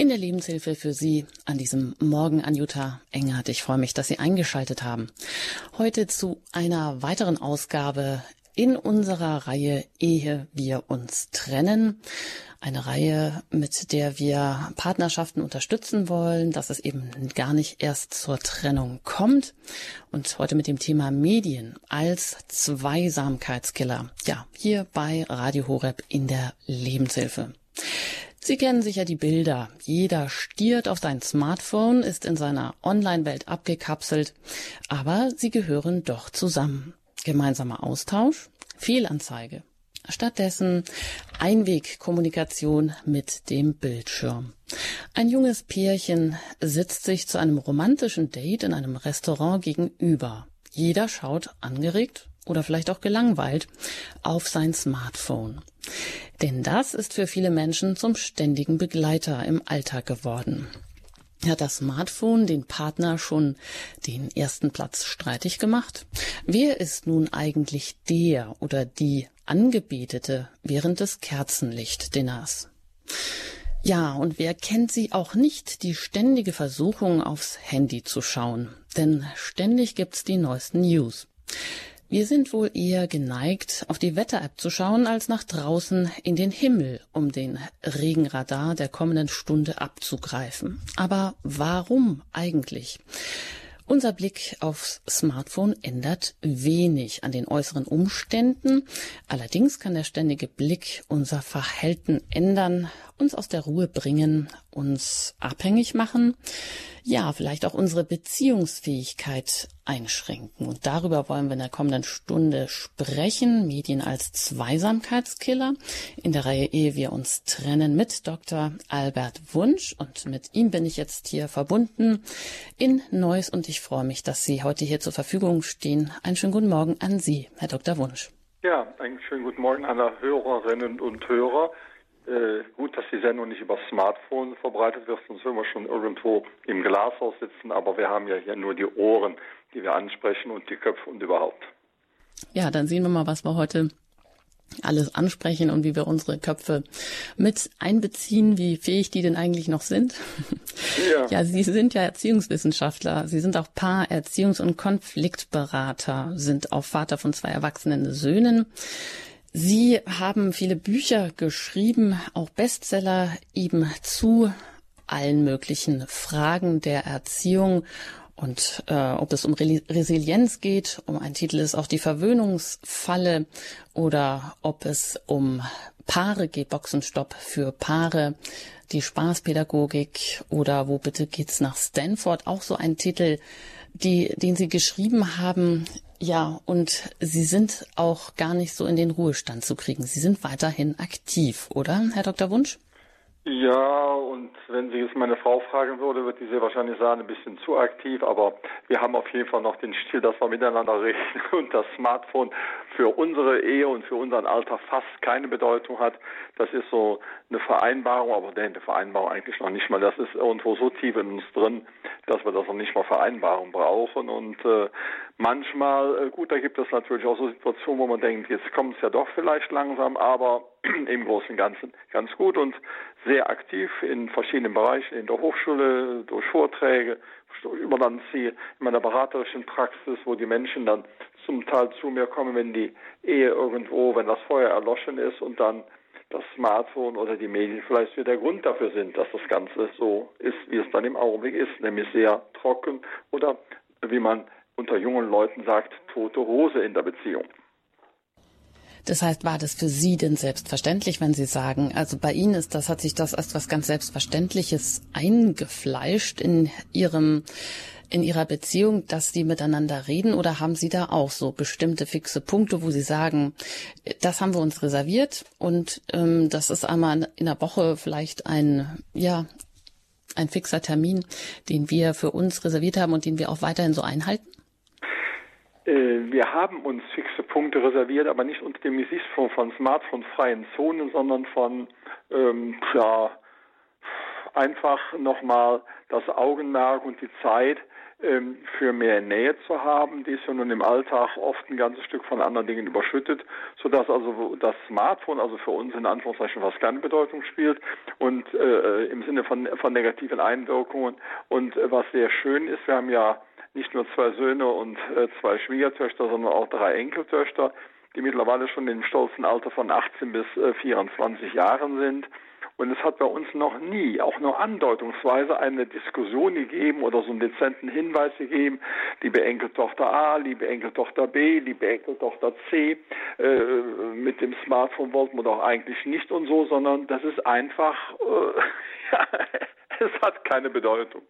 in der Lebenshilfe für Sie an diesem Morgen an Jutta Engert. Ich freue mich, dass Sie eingeschaltet haben. Heute zu einer weiteren Ausgabe in unserer Reihe Ehe wir uns trennen. Eine Reihe, mit der wir Partnerschaften unterstützen wollen, dass es eben gar nicht erst zur Trennung kommt. Und heute mit dem Thema Medien als Zweisamkeitskiller. Ja, hier bei Radio Horeb in der Lebenshilfe. Sie kennen sicher die Bilder. Jeder stiert auf sein Smartphone, ist in seiner Online-Welt abgekapselt, aber sie gehören doch zusammen. Gemeinsamer Austausch, Fehlanzeige. Stattdessen Einwegkommunikation mit dem Bildschirm. Ein junges Pärchen sitzt sich zu einem romantischen Date in einem Restaurant gegenüber. Jeder schaut angeregt oder vielleicht auch gelangweilt auf sein Smartphone. Denn das ist für viele Menschen zum ständigen Begleiter im Alltag geworden. Hat das Smartphone den Partner schon den ersten Platz streitig gemacht? Wer ist nun eigentlich der oder die Angebetete während des Kerzenlichtdinners? Ja, und wer kennt sie auch nicht, die ständige Versuchung aufs Handy zu schauen? Denn ständig gibt's die neuesten News. Wir sind wohl eher geneigt, auf die Wetter-App zu schauen, als nach draußen in den Himmel, um den Regenradar der kommenden Stunde abzugreifen. Aber warum eigentlich? Unser Blick aufs Smartphone ändert wenig an den äußeren Umständen. Allerdings kann der ständige Blick unser Verhalten ändern, uns aus der Ruhe bringen, uns abhängig machen ja, vielleicht auch unsere Beziehungsfähigkeit einschränken. Und darüber wollen wir in der kommenden Stunde sprechen. Medien als Zweisamkeitskiller. In der Reihe Ehe wir uns trennen mit Dr. Albert Wunsch. Und mit ihm bin ich jetzt hier verbunden in Neuss. Und ich freue mich, dass Sie heute hier zur Verfügung stehen. Einen schönen guten Morgen an Sie, Herr Dr. Wunsch. Ja, einen schönen guten Morgen an alle Hörerinnen und Hörer. Äh, gut, dass die Sendung nicht über Smartphone verbreitet wird, sonst würden wir schon irgendwo im Glashaus sitzen, aber wir haben ja hier nur die Ohren, die wir ansprechen und die Köpfe und überhaupt. Ja, dann sehen wir mal, was wir heute alles ansprechen und wie wir unsere Köpfe mit einbeziehen, wie fähig die denn eigentlich noch sind. Ja, ja Sie sind ja Erziehungswissenschaftler, Sie sind auch Paar-, Erziehungs- und Konfliktberater, sind auch Vater von zwei erwachsenen Söhnen. Sie haben viele Bücher geschrieben, auch Bestseller eben zu allen möglichen Fragen der Erziehung. Und äh, ob es um Re Resilienz geht, um ein Titel ist auch die Verwöhnungsfalle oder ob es um Paare geht, Boxenstopp für Paare, die Spaßpädagogik oder wo bitte geht's nach Stanford, auch so ein Titel, die, den Sie geschrieben haben, ja, und Sie sind auch gar nicht so in den Ruhestand zu kriegen. Sie sind weiterhin aktiv, oder, Herr Dr. Wunsch? Ja, und wenn Sie jetzt meine Frau fragen würde, wird die sehr wahrscheinlich sagen, ein bisschen zu aktiv, aber wir haben auf jeden Fall noch den Stil, dass wir miteinander reden und das Smartphone für unsere Ehe und für unseren Alter fast keine Bedeutung hat. Das ist so eine Vereinbarung, aber eine Vereinbarung eigentlich noch nicht mal. Das ist irgendwo so tief in uns drin, dass wir das noch nicht mal Vereinbarung brauchen und äh, manchmal, äh, gut, da gibt es natürlich auch so Situationen, wo man denkt, jetzt kommt es ja doch vielleicht langsam, aber im Großen und Ganzen ganz gut und sehr aktiv in verschiedenen Bereichen, in der Hochschule, durch Vorträge, über dann sie in meiner beraterischen Praxis, wo die Menschen dann zum Teil zu mir kommen, wenn die Ehe irgendwo, wenn das Feuer erloschen ist und dann das Smartphone oder die Medien vielleicht wieder der Grund dafür sind, dass das Ganze so ist, wie es dann im Augenblick ist, nämlich sehr trocken oder wie man unter jungen Leuten sagt, tote Hose in der Beziehung. Das heißt, war das für Sie denn selbstverständlich, wenn Sie sagen, also bei Ihnen ist das, hat sich das als was ganz Selbstverständliches eingefleischt in Ihrem in Ihrer Beziehung, dass Sie miteinander reden oder haben Sie da auch so bestimmte fixe Punkte, wo Sie sagen, das haben wir uns reserviert und ähm, das ist einmal in der Woche vielleicht ein, ja, ein fixer Termin, den wir für uns reserviert haben und den wir auch weiterhin so einhalten? Äh, wir haben uns fixe Punkte reserviert, aber nicht unter dem Gesichtspunkt von smartphone-freien Zonen, sondern von ähm, ja, einfach nochmal das Augenmerk und die Zeit ähm, für mehr Nähe zu haben. Die ist ja nun im Alltag oft ein ganzes Stück von anderen Dingen überschüttet, sodass also das Smartphone also für uns in Anführungszeichen fast keine Bedeutung spielt und äh, im Sinne von, von negativen Einwirkungen. Und äh, was sehr schön ist, wir haben ja nicht nur zwei Söhne und äh, zwei Schwiegertöchter, sondern auch drei Enkeltöchter, die mittlerweile schon im stolzen Alter von 18 bis äh, 24 Jahren sind. Und es hat bei uns noch nie, auch nur andeutungsweise, eine Diskussion gegeben oder so einen dezenten Hinweis gegeben, liebe Enkeltochter A, liebe Enkeltochter B, liebe Enkeltochter C, äh, mit dem Smartphone wollten wir doch eigentlich nicht und so, sondern das ist einfach, äh, es hat keine Bedeutung.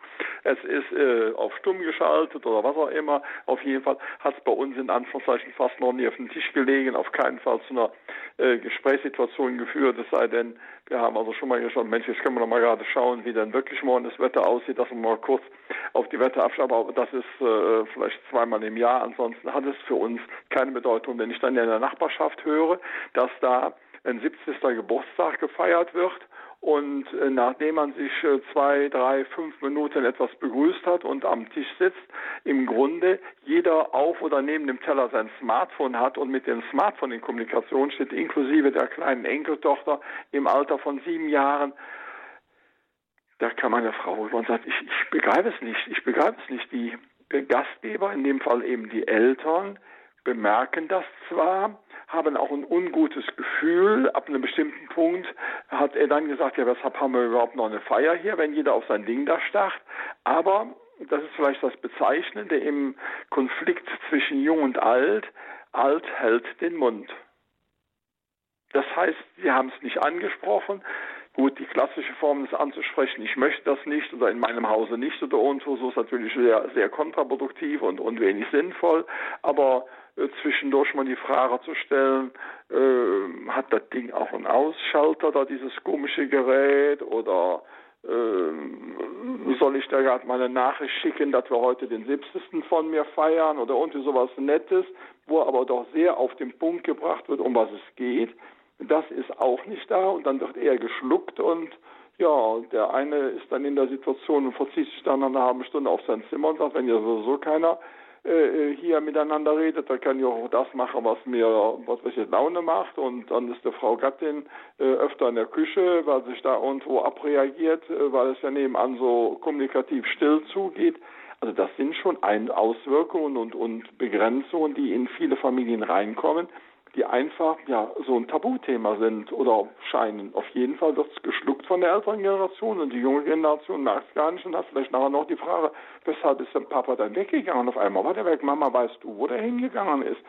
Es ist äh, auf stumm geschaltet oder was auch immer. Auf jeden Fall hat es bei uns in Anführungszeichen fast noch nie auf den Tisch gelegen, auf keinen Fall zu einer äh, Gesprächssituation geführt, es sei denn, wir haben also schon mal geschaut, Mensch, jetzt können wir noch mal gerade schauen, wie denn wirklich morgen das Wetter aussieht, dass wir mal kurz auf die Wetter abschauen, aber das ist äh, vielleicht zweimal im Jahr, ansonsten hat es für uns keine Bedeutung. Wenn ich dann in der Nachbarschaft höre, dass da ein 70. Geburtstag gefeiert wird und äh, nachdem man sich äh, zwei, drei, fünf Minuten etwas begrüßt hat und am Tisch sitzt, im Grunde jeder auf oder neben dem Teller sein Smartphone hat und mit dem Smartphone in Kommunikation steht, inklusive der kleinen Enkeltochter im Alter von sieben Jahren, da kann meine Frau rüber und sagt, ich, ich begreife es nicht, ich begreife es nicht. Die Gastgeber, in dem Fall eben die Eltern, bemerken das zwar, haben auch ein ungutes Gefühl. Ab einem bestimmten Punkt hat er dann gesagt, ja, weshalb haben wir überhaupt noch eine Feier hier, wenn jeder auf sein Ding da starrt. Aber, das ist vielleicht das Bezeichnende im Konflikt zwischen Jung und Alt, Alt hält den Mund. Das heißt, sie haben es nicht angesprochen. Gut, die klassische Form ist anzusprechen, ich möchte das nicht oder in meinem Hause nicht oder und so, so ist natürlich sehr, sehr kontraproduktiv und, und wenig sinnvoll. Aber zwischendurch mal die Frage zu stellen, äh, hat das Ding auch einen Ausschalter, da dieses komische Gerät, oder äh, soll ich da gerade mal eine Nachricht schicken, dass wir heute den 70. von mir feiern oder irgendwie sowas Nettes, wo aber doch sehr auf den Punkt gebracht wird, um was es geht. Das ist auch nicht da und dann wird er geschluckt und ja, der eine ist dann in der Situation und verzieht sich dann nach einer halben Stunde auf sein Zimmer und sagt, wenn ja sowieso keiner äh, hier miteinander redet, dann kann ich auch das machen, was mir, was ich, Laune macht und dann ist die Frau Gattin äh, öfter in der Küche, weil sich da irgendwo abreagiert, äh, weil es ja nebenan so kommunikativ still zugeht. Also das sind schon ein Auswirkungen und, und Begrenzungen, die in viele Familien reinkommen die einfach ja so ein Tabuthema sind oder scheinen. Auf jeden Fall wird es geschluckt von der älteren Generation und die junge Generation merkt es gar nicht und hat vielleicht nachher noch die Frage, weshalb ist denn Papa dann weggegangen? Auf einmal war der weg, Mama, weißt du, wo der hingegangen ist?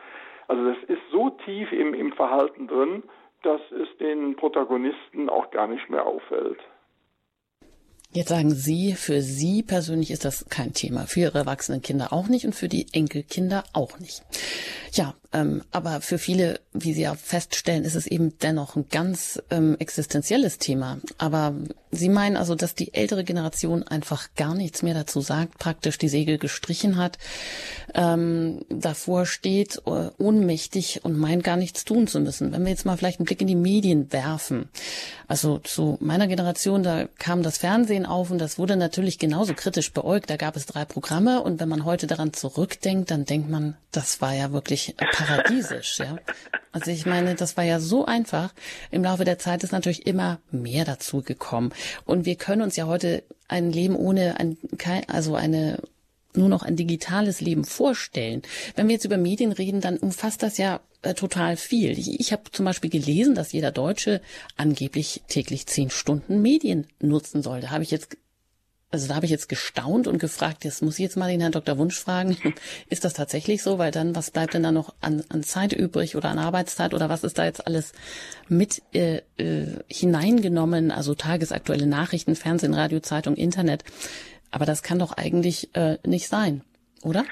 Also das ist so tief im, im Verhalten drin, dass es den Protagonisten auch gar nicht mehr auffällt. Jetzt sagen Sie, für Sie persönlich ist das kein Thema, für Ihre erwachsenen Kinder auch nicht und für die Enkelkinder auch nicht. Ja, ähm, aber für viele, wie Sie ja feststellen, ist es eben dennoch ein ganz ähm, existenzielles Thema. Aber Sie meinen also, dass die ältere Generation einfach gar nichts mehr dazu sagt, praktisch die Segel gestrichen hat, ähm, davor steht, uh, ohnmächtig und meint gar nichts tun zu müssen. Wenn wir jetzt mal vielleicht einen Blick in die Medien werfen. Also zu meiner Generation, da kam das Fernsehen auf und das wurde natürlich genauso kritisch beäugt. Da gab es drei Programme und wenn man heute daran zurückdenkt, dann denkt man, das war ja wirklich paradiesisch, ja. Also ich meine, das war ja so einfach. Im Laufe der Zeit ist natürlich immer mehr dazu gekommen. Und wir können uns ja heute ein Leben ohne ein, also eine nur noch ein digitales Leben vorstellen. Wenn wir jetzt über Medien reden, dann umfasst das ja äh, total viel. Ich, ich habe zum Beispiel gelesen, dass jeder Deutsche angeblich täglich zehn Stunden Medien nutzen soll. Da habe ich jetzt also da habe ich jetzt gestaunt und gefragt, jetzt muss ich jetzt mal den Herrn Dr. Wunsch fragen, ist das tatsächlich so? Weil dann, was bleibt denn da noch an, an Zeit übrig oder an Arbeitszeit oder was ist da jetzt alles mit äh, äh, hineingenommen? Also tagesaktuelle Nachrichten, Fernsehen, Radio, Zeitung, Internet. Aber das kann doch eigentlich äh, nicht sein, oder?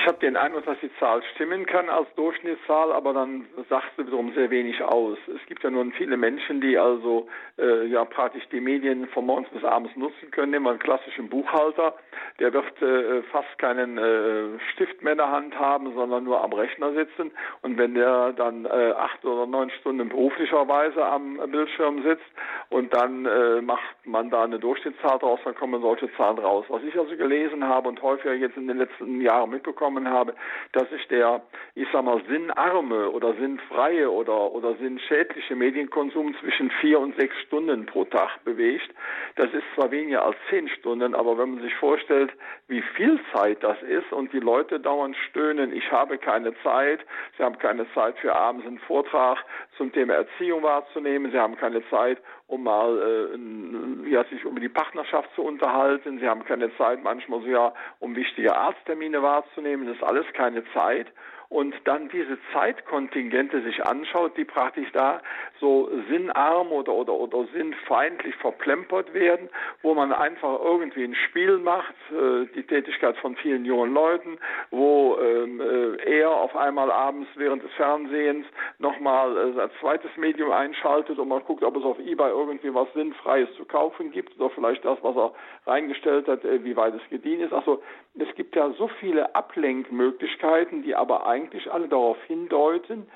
Ich habe den Eindruck, dass die Zahl stimmen kann als Durchschnittszahl, aber dann sagt sie wiederum sehr wenig aus. Es gibt ja nun viele Menschen, die also äh, ja praktisch die Medien von morgens bis abends nutzen können. Nehmen wir einen klassischen Buchhalter, der wird äh, fast keinen äh, Stift mehr in der Hand haben, sondern nur am Rechner sitzen. Und wenn der dann äh, acht oder neun Stunden beruflicherweise am Bildschirm sitzt und dann äh, macht man da eine Durchschnittszahl draus, dann kommen solche Zahlen raus. Was ich also gelesen habe und häufiger jetzt in den letzten Jahren mitbekommen mitbekommen habe, dass sich der, ich sag mal, sinnarme oder sinnfreie oder, oder sinnschädliche Medienkonsum zwischen vier und sechs Stunden pro Tag bewegt. Das ist zwar weniger als zehn Stunden, aber wenn man sich vorstellt, wie viel Zeit das ist und die Leute dauernd stöhnen, ich habe keine Zeit, sie haben keine Zeit für abends einen Vortrag zum Thema Erziehung wahrzunehmen, sie haben keine Zeit, um mal äh, ja, sich über die Partnerschaft zu unterhalten. Sie haben keine Zeit manchmal sogar, um wichtige Arzttermine wahrzunehmen. Das ist alles keine Zeit und dann diese Zeitkontingente sich anschaut, die praktisch da so sinnarm oder, oder, oder sinnfeindlich verplempert werden, wo man einfach irgendwie ein Spiel macht, äh, die Tätigkeit von vielen jungen Leuten, wo ähm, äh, er auf einmal abends während des Fernsehens nochmal äh, ein zweites Medium einschaltet und man guckt, ob es auf eBay irgendwie was Sinnfreies zu kaufen gibt oder vielleicht das, was er reingestellt hat, äh, wie weit es gedient ist. Also es gibt ja so viele Ablenkmöglichkeiten, die aber eigentlich alle darauf hindeuten,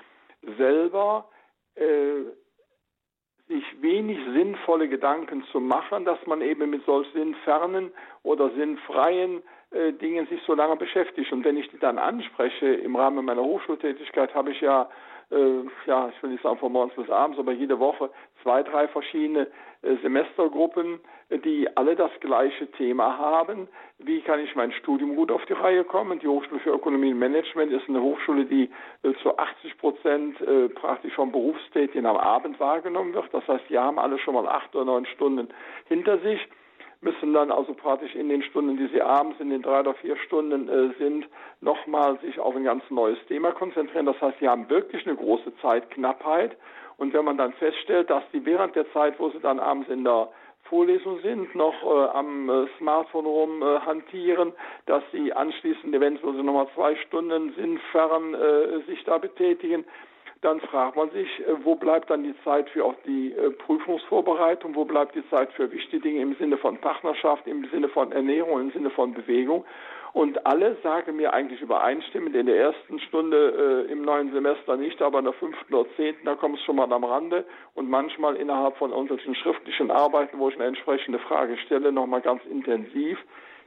selber äh, sich wenig sinnvolle Gedanken zu machen, dass man eben mit solch sinnfernen oder sinnfreien äh, Dingen sich so lange beschäftigt. Und wenn ich die dann anspreche, im Rahmen meiner Hochschultätigkeit habe ich ja äh, ja, ich will nicht sagen von morgens bis abends, aber jede Woche zwei, drei verschiedene äh, Semestergruppen, die alle das gleiche Thema haben. Wie kann ich mein Studium gut auf die Reihe kommen? Die Hochschule für Ökonomie und Management ist eine Hochschule, die äh, zu 80 Prozent äh, praktisch vom Berufstätigen am Abend wahrgenommen wird. Das heißt, die haben alle schon mal acht oder neun Stunden hinter sich müssen dann also praktisch in den Stunden, die sie abends in den drei oder vier Stunden äh, sind, nochmal sich auf ein ganz neues Thema konzentrieren. Das heißt, sie haben wirklich eine große Zeitknappheit. Und wenn man dann feststellt, dass sie während der Zeit, wo sie dann abends in der Vorlesung sind, noch äh, am äh, Smartphone rum äh, hantieren, dass sie anschließend eventuell nochmal zwei Stunden sinnfern äh, sich da betätigen, dann fragt man sich, äh, wo bleibt dann die Zeit für auch die äh, Prüfungsvorbereitung, wo bleibt die Zeit für wichtige Dinge im Sinne von Partnerschaft, im Sinne von Ernährung, im Sinne von Bewegung. Und alle sagen mir eigentlich übereinstimmend, in der ersten Stunde äh, im neuen Semester nicht, aber in der fünften oder zehnten, da kommt es schon mal am Rande und manchmal innerhalb von unseren schriftlichen Arbeiten, wo ich eine entsprechende Frage stelle, nochmal ganz intensiv.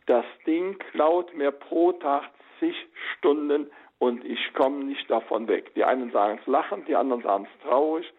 Das Ding klaut mir pro Tag zig Stunden und ich komme nicht davon weg. Die einen sagen es lachend, die anderen sagen es traurig.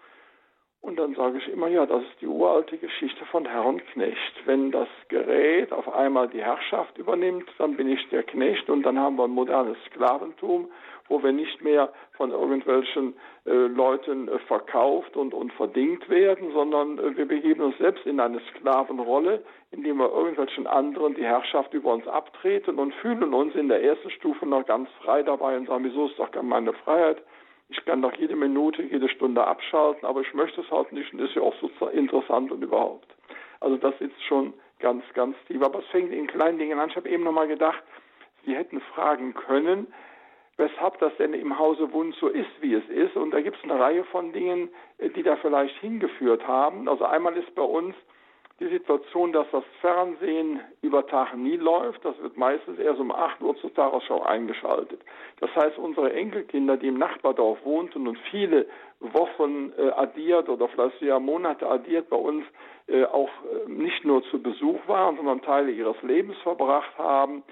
Und dann sage ich immer, ja, das ist die uralte Geschichte von Herr und Knecht. Wenn das Gerät auf einmal die Herrschaft übernimmt, dann bin ich der Knecht und dann haben wir ein modernes Sklaventum, wo wir nicht mehr von irgendwelchen äh, Leuten äh, verkauft und, und verdingt werden, sondern äh, wir begeben uns selbst in eine Sklavenrolle, indem wir irgendwelchen anderen die Herrschaft über uns abtreten und fühlen uns in der ersten Stufe noch ganz frei dabei und sagen, wieso ist doch meine Freiheit? Ich kann doch jede Minute, jede Stunde abschalten, aber ich möchte es halt nicht und ist ja auch so interessant und überhaupt. Also das ist schon ganz, ganz tief. Aber es fängt in kleinen Dingen an. Ich habe eben nochmal gedacht, Sie hätten fragen können, weshalb das denn im Hause Wund so ist, wie es ist. Und da gibt es eine Reihe von Dingen, die da vielleicht hingeführt haben. Also einmal ist bei uns die Situation, dass das Fernsehen über Tag nie läuft. Das wird meistens erst um 8 Uhr zur Tagesschau eingeschaltet. Das heißt, unsere Enkelkinder, die im Nachbardorf wohnten und viele Wochen äh, addiert oder vielleicht sogar Monate addiert bei uns äh, auch äh, nicht nur zu Besuch waren, sondern Teile ihres Lebens verbracht haben,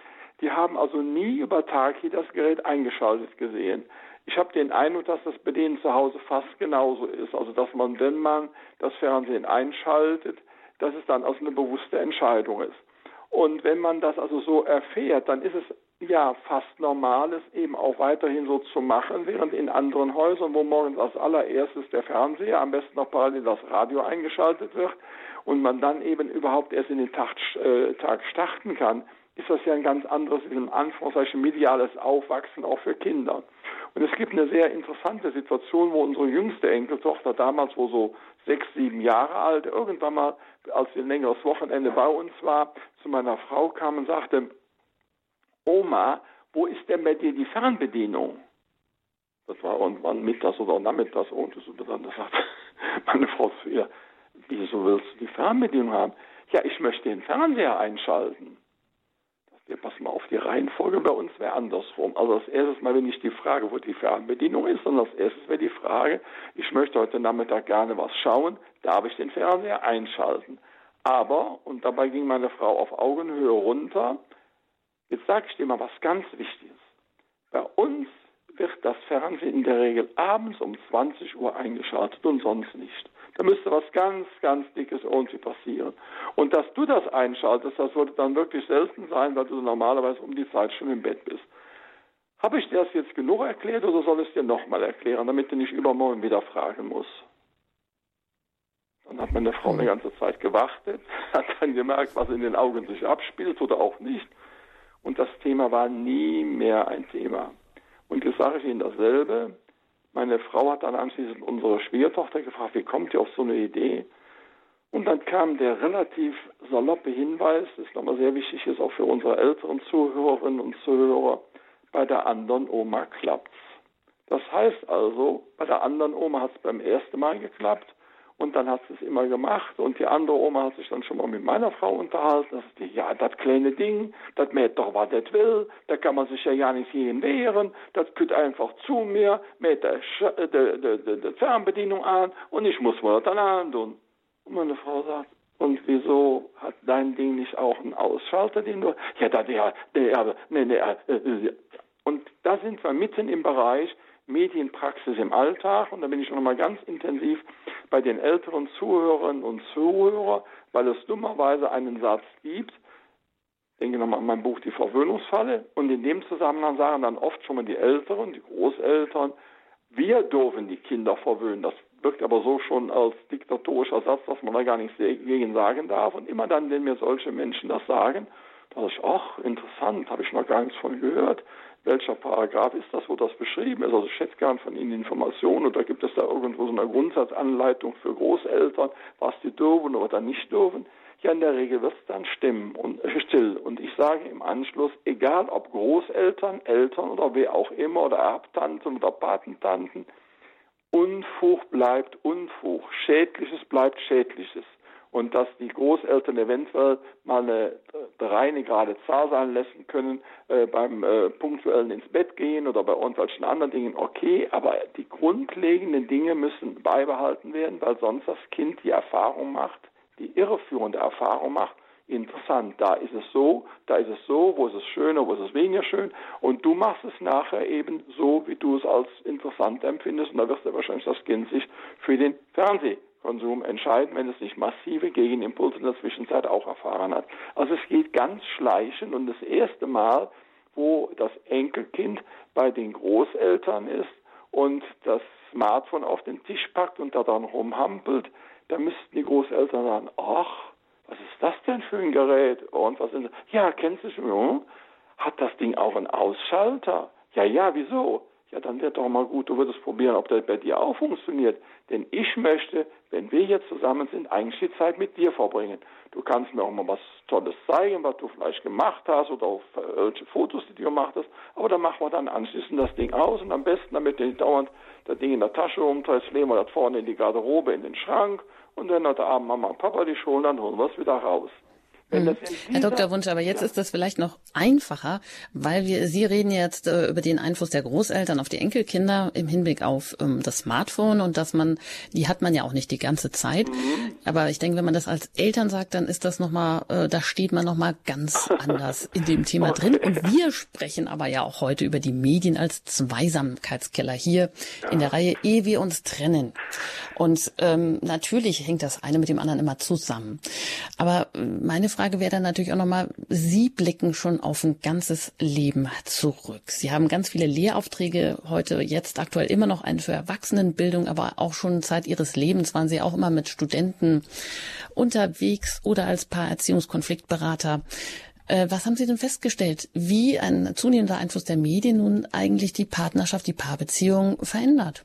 die haben also nie über hier das Gerät eingeschaltet gesehen. Ich habe den Eindruck, dass das bei denen zu Hause fast genauso ist. Also dass man, wenn man das Fernsehen einschaltet, dass es dann also eine bewusste Entscheidung ist. Und wenn man das also so erfährt, dann ist es ja fast normal, es eben auch weiterhin so zu machen, während in anderen Häusern, wo morgens als allererstes der Fernseher, am besten noch parallel das Radio eingeschaltet wird und man dann eben überhaupt erst in den Tag, äh, Tag starten kann, ist das ja ein ganz anderes, in Anführungszeichen mediales Aufwachsen auch für Kinder. Und es gibt eine sehr interessante Situation, wo unsere jüngste Enkeltochter damals, wo so sechs, sieben Jahre alt, irgendwann mal, als sie ein längeres Wochenende bei uns war, zu meiner Frau kam und sagte, Oma, wo ist denn bei dir die Fernbedienung? Das war irgendwann mittags oder nachmittags und so dann sagt meine Frau zu ihr, wieso willst du die Fernbedienung haben? Ja, ich möchte den Fernseher einschalten. Wir passen mal auf, die Reihenfolge bei uns wäre andersrum. Also als erstes mal wenn nicht die Frage, wo die Fernbedienung ist, sondern als erstes wäre die Frage, ich möchte heute Nachmittag gerne was schauen, darf ich den Fernseher einschalten? Aber, und dabei ging meine Frau auf Augenhöhe runter, jetzt sage ich dir mal was ganz Wichtiges. Bei uns wird das Fernsehen in der Regel abends um 20 Uhr eingeschaltet und sonst nicht. Da müsste was ganz, ganz Dickes irgendwie passieren. Und dass du das einschaltest, das würde dann wirklich selten sein, weil du normalerweise um die Zeit schon im Bett bist. Habe ich dir das jetzt genug erklärt oder soll ich es dir nochmal erklären, damit du nicht übermorgen wieder fragen musst? Dann hat meine Frau eine ganze Zeit gewartet, hat dann gemerkt, was in den Augen sich abspielt oder auch nicht. Und das Thema war nie mehr ein Thema. Und jetzt sage ich Ihnen dasselbe. Meine Frau hat dann anschließend unsere Schwiegertochter gefragt, wie kommt ihr auf so eine Idee? Und dann kam der relativ saloppe Hinweis, das nochmal sehr wichtig ist, auch für unsere älteren Zuhörerinnen und Zuhörer, bei der anderen Oma klappt's. Das heißt also, bei der anderen Oma hat es beim ersten Mal geklappt und dann hat sie es immer gemacht. Und die andere Oma hat sich dann schon mal mit meiner Frau unterhalten. Das die, ja, das kleine Ding, das mäht doch, was das will, da kann man sich ja ja nicht jeden wehren, das kütt einfach zu mir, mäht der, der, Fernbedienung an und ich muss wohl dann an tun. Und meine Frau sagt, und wieso hat dein Ding nicht auch einen Ausschalter, den du, ja, da, der, der, nee, nee, äh, äh, und da sind wir mitten im Bereich, Medienpraxis im Alltag. Und da bin ich noch mal ganz intensiv bei den älteren Zuhörerinnen und Zuhörern, weil es dummerweise einen Satz gibt, denke nochmal an mein Buch Die Verwöhnungsfalle. Und in dem Zusammenhang sagen dann oft schon mal die Älteren, die Großeltern, wir dürfen die Kinder verwöhnen. Das wirkt aber so schon als diktatorischer Satz, dass man da gar nichts gegen sagen darf. Und immer dann, wenn mir solche Menschen das sagen, da dachte ich, ach, interessant, habe ich noch gar nichts von gehört welcher Paragraph ist das, wo das beschrieben ist. Also ich hätte gern von Ihnen Informationen oder gibt es da irgendwo so eine Grundsatzanleitung für Großeltern, was die dürfen oder nicht dürfen. Ja, in der Regel wird es dann stimmen und still. Und ich sage im Anschluss, egal ob Großeltern, Eltern oder wer auch immer oder Erbtanten oder Patentanten, Unfug bleibt Unfug, Schädliches bleibt Schädliches und dass die Großeltern eventuell mal eine reine gerade Zahl sein lassen können äh, beim äh, punktuellen ins Bett gehen oder bei irgendwelchen anderen Dingen, okay, aber die grundlegenden Dinge müssen beibehalten werden, weil sonst das Kind die Erfahrung macht, die irreführende Erfahrung macht, interessant, da ist es so, da ist es so, wo ist es schöner, wo ist es weniger schön. Und du machst es nachher eben so, wie du es als interessant empfindest und da wirst du wahrscheinlich das Kind sich für den Fernseher Konsum entscheiden, wenn es nicht massive Gegenimpulse in der Zwischenzeit auch erfahren hat. Also es geht ganz schleichend und das erste Mal, wo das Enkelkind bei den Großeltern ist und das Smartphone auf den Tisch packt und da dann rumhampelt, da müssten die Großeltern sagen, ach, was ist das denn für ein Gerät? Und was ist? Ja, kennst du schon? Hat das Ding auch einen Ausschalter? Ja, ja, wieso? Ja, dann wird doch mal gut, du würdest probieren, ob das bei dir auch funktioniert. Denn ich möchte, wenn wir hier zusammen sind, eigentlich die Zeit mit dir verbringen. Du kannst mir auch mal was Tolles zeigen, was du vielleicht gemacht hast oder auf welche Fotos, die du gemacht hast. Aber dann machen wir dann anschließend das Ding aus und am besten, damit du nicht dauernd das Ding in der Tasche rumtreibst, legen wir das vorne in die Garderobe, in den Schrank und wenn heute Abend Mama und Papa dich holen, dann holen wir es wieder raus. Mhm. Herr Dr. Wunsch, aber jetzt ja. ist das vielleicht noch einfacher, weil wir, Sie reden jetzt äh, über den Einfluss der Großeltern auf die Enkelkinder im Hinblick auf ähm, das Smartphone und dass man, die hat man ja auch nicht die ganze Zeit. Mhm. Aber ich denke, wenn man das als Eltern sagt, dann ist das nochmal, äh, da steht man nochmal ganz anders in dem Thema okay. drin. Und wir sprechen aber ja auch heute über die Medien als Zweisamkeitskeller hier ja. in der Reihe Ehe wir uns trennen. Und ähm, natürlich hängt das eine mit dem anderen immer zusammen. Aber äh, meine Frage wäre dann natürlich auch nochmal, Sie blicken schon auf ein ganzes Leben zurück. Sie haben ganz viele Lehraufträge heute, jetzt aktuell immer noch einen für Erwachsenenbildung, aber auch schon Zeit Ihres Lebens waren Sie auch immer mit Studenten unterwegs oder als Paarerziehungskonfliktberater. Äh, was haben Sie denn festgestellt, wie ein zunehmender Einfluss der Medien nun eigentlich die Partnerschaft, die Paarbeziehung verändert?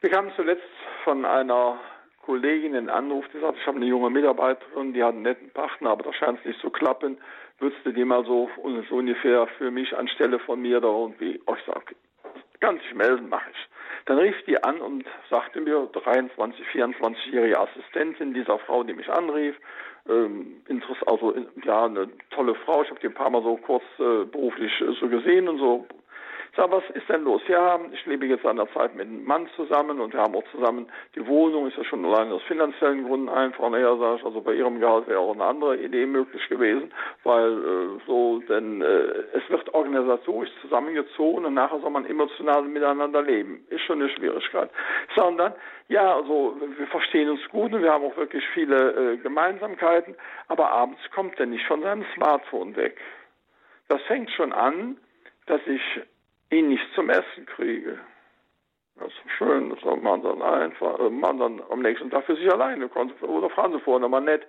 Wir haben zuletzt von einer Kollegin einen Anruf, die sagt, ich habe eine junge Mitarbeiterin, die hat einen netten Partner, aber da scheint es nicht zu klappen. Würdest du die mal so, so ungefähr für mich anstelle von mir da irgendwie, oh, ich sage, ganz sich melden, mache ich. Dann rief die an und sagte mir, 23, 24-jährige Assistentin dieser Frau, die mich anrief, ähm, also ja, eine tolle Frau, ich habe die ein paar Mal so kurz äh, beruflich äh, so gesehen und so sag, was ist denn los? Ja, ich lebe jetzt an der Zeit mit einem Mann zusammen und wir haben auch zusammen die Wohnung, ist ja schon allein aus finanziellen Gründen einfach. Naja, sag ich, also bei ihrem Gehalt wäre auch eine andere Idee möglich gewesen, weil äh, so, denn äh, es wird organisatorisch zusammengezogen und nachher soll man emotional miteinander leben. Ist schon eine Schwierigkeit. Sondern, ja, also wir verstehen uns gut und wir haben auch wirklich viele äh, Gemeinsamkeiten, aber abends kommt er nicht von seinem Smartphone weg. Das fängt schon an, dass ich ihn nicht zum Essen kriege. Das ist schön, das soll man dann einfach, äh, man dann am nächsten Tag für sich alleine konnte. Oder fragen Sie vorher nochmal nett,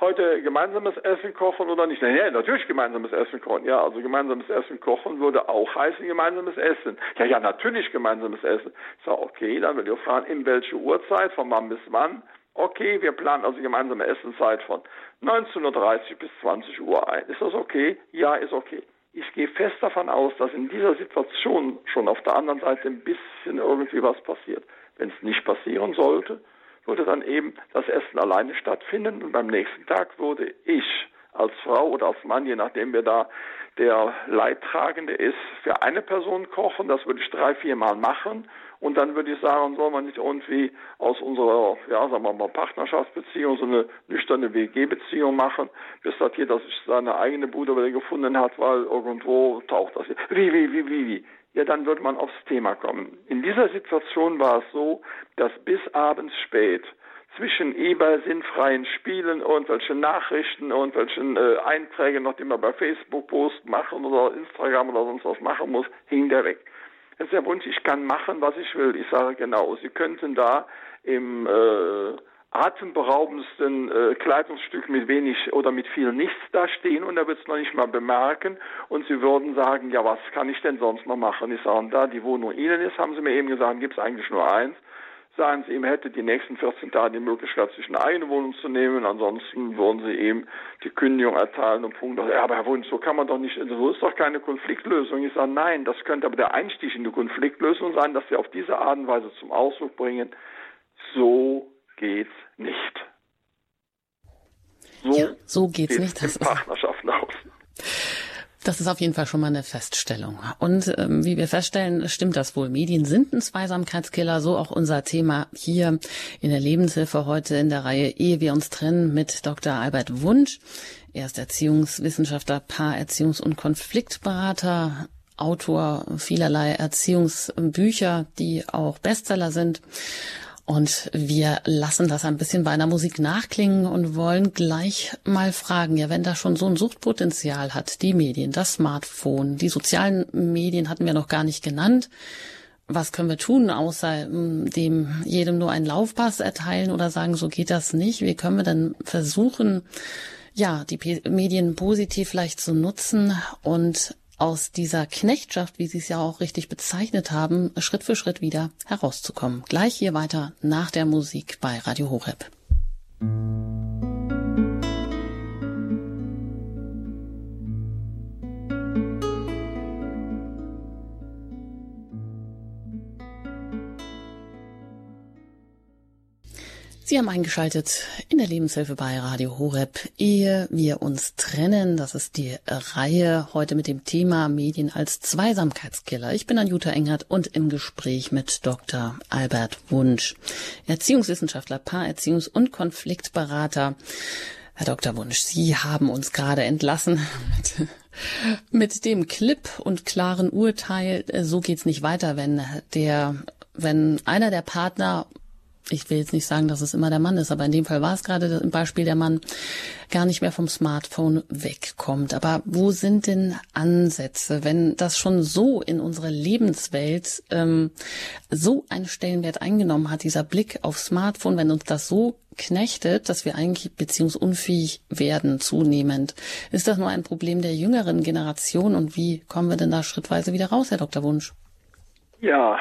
heute gemeinsames Essen kochen oder nicht? Ja, natürlich gemeinsames Essen kochen. Ja, also gemeinsames Essen kochen würde auch heißen gemeinsames Essen. Ja, ja, natürlich gemeinsames Essen. Ich sage, okay, dann will ich fragen, in welche Uhrzeit, von wann bis wann? Okay, wir planen also gemeinsame Essenszeit von 19.30 bis 20 Uhr ein. Ist das okay? Ja, ist okay ich gehe fest davon aus, dass in dieser Situation schon auf der anderen Seite ein bisschen irgendwie was passiert. Wenn es nicht passieren sollte, würde dann eben das Essen alleine stattfinden und beim nächsten Tag würde ich als Frau oder als Mann, je nachdem wer da der Leidtragende ist, für eine Person kochen. Das würde ich drei, vier Mal machen und dann würde ich sagen, soll man nicht irgendwie aus unserer, ja, sagen wir mal, Partnerschaftsbeziehung so eine nüchterne WG-Beziehung machen, bis das jeder sich seine eigene Bude wieder gefunden hat, weil irgendwo taucht das. Wie, wie, wie, wie, wie? Ja, dann würde man aufs Thema kommen. In dieser Situation war es so, dass bis abends spät zwischen eBay sinnfreien Spielen und welchen Nachrichten und welchen äh, Einträgen, noch die man bei Facebook Post machen oder Instagram oder sonst was machen muss, hing der weg. Das ist ich kann machen, was ich will. Ich sage genau, Sie könnten da im äh, atemberaubendsten äh, Kleidungsstück mit wenig oder mit viel nichts da stehen und er wird es noch nicht mal bemerken und Sie würden sagen, ja, was kann ich denn sonst noch machen? Ich sage, da die Wohnung Ihnen ist, haben Sie mir eben gesagt, gibt es eigentlich nur eins sagen Sie ihm, hätte die nächsten 14 Tage die Möglichkeit, sich eine eigene Wohnung zu nehmen. Ansonsten würden Sie ihm die Kündigung erteilen und Punkt. Ja, aber Herr Wunsch, so kann man doch nicht, so ist doch keine Konfliktlösung. Ich sage, nein, das könnte aber der Einstieg in die Konfliktlösung sein, dass Sie auf diese Art und Weise zum Ausdruck bringen, so geht's nicht. So, ja, so geht's, geht's nicht. Das Partnerschaften aus. Das ist auf jeden Fall schon mal eine Feststellung. Und ähm, wie wir feststellen, stimmt das wohl. Medien sind ein Zweisamkeitskiller, so auch unser Thema hier in der Lebenshilfe heute in der Reihe Ehe wir uns trennen mit Dr. Albert Wunsch. Er ist Erziehungswissenschaftler, Paarerziehungs- und Konfliktberater, Autor vielerlei Erziehungsbücher, die auch Bestseller sind. Und wir lassen das ein bisschen bei einer Musik nachklingen und wollen gleich mal fragen, ja, wenn das schon so ein Suchtpotenzial hat, die Medien, das Smartphone, die sozialen Medien hatten wir noch gar nicht genannt. Was können wir tun, außer hm, dem jedem nur einen Laufpass erteilen oder sagen, so geht das nicht? Wie können wir denn versuchen, ja, die Medien positiv vielleicht zu nutzen und aus dieser Knechtschaft, wie Sie es ja auch richtig bezeichnet haben, Schritt für Schritt wieder herauszukommen. Gleich hier weiter nach der Musik bei Radio Horeb. Sie haben eingeschaltet in der Lebenshilfe bei Radio Horeb, ehe wir uns trennen. Das ist die Reihe heute mit dem Thema Medien als Zweisamkeitskiller. Ich bin Anjuta Engert und im Gespräch mit Dr. Albert Wunsch, Erziehungswissenschaftler, Paarerziehungs- und Konfliktberater. Herr Dr. Wunsch, Sie haben uns gerade entlassen mit, dem Clip und klaren Urteil. So geht's nicht weiter, wenn der, wenn einer der Partner ich will jetzt nicht sagen, dass es immer der Mann ist, aber in dem Fall war es gerade im Beispiel der Mann, gar nicht mehr vom Smartphone wegkommt. Aber wo sind denn Ansätze, wenn das schon so in unsere Lebenswelt ähm, so einen Stellenwert eingenommen hat, dieser Blick auf Smartphone, wenn uns das so knechtet, dass wir eigentlich beziehungsunfähig werden zunehmend. Ist das nur ein Problem der jüngeren Generation und wie kommen wir denn da schrittweise wieder raus, Herr Dr. Wunsch? Ja,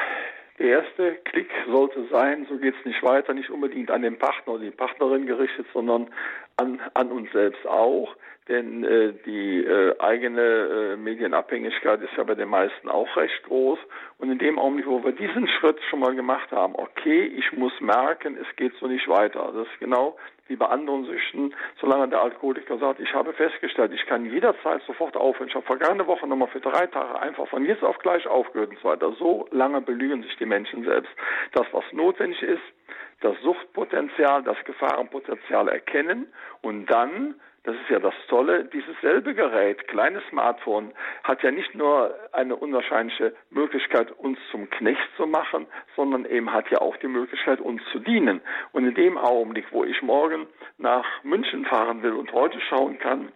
Der erste Klick sollte sein, so geht es nicht weiter, nicht unbedingt an den Partner oder die Partnerin gerichtet, sondern an, an uns selbst auch. Denn äh, die äh, eigene äh, Medienabhängigkeit ist ja bei den meisten auch recht groß. Und in dem Augenblick, wo wir diesen Schritt schon mal gemacht haben, okay, ich muss merken, es geht so nicht weiter. Das ist genau wie bei anderen Süchten, solange der Alkoholiker sagt, ich habe festgestellt, ich kann jederzeit sofort aufhören. Ich habe vergangene Woche nochmal für drei Tage einfach von jetzt auf gleich aufgehört und so weiter. So lange belügen sich die Menschen selbst. Das, was notwendig ist, das Suchtpotenzial, das Gefahrenpotenzial erkennen und dann das ist ja das Tolle, dieses selbe Gerät, kleines Smartphone, hat ja nicht nur eine unwahrscheinliche Möglichkeit, uns zum Knecht zu machen, sondern eben hat ja auch die Möglichkeit, uns zu dienen. Und in dem Augenblick, wo ich morgen nach München fahren will und heute schauen kann,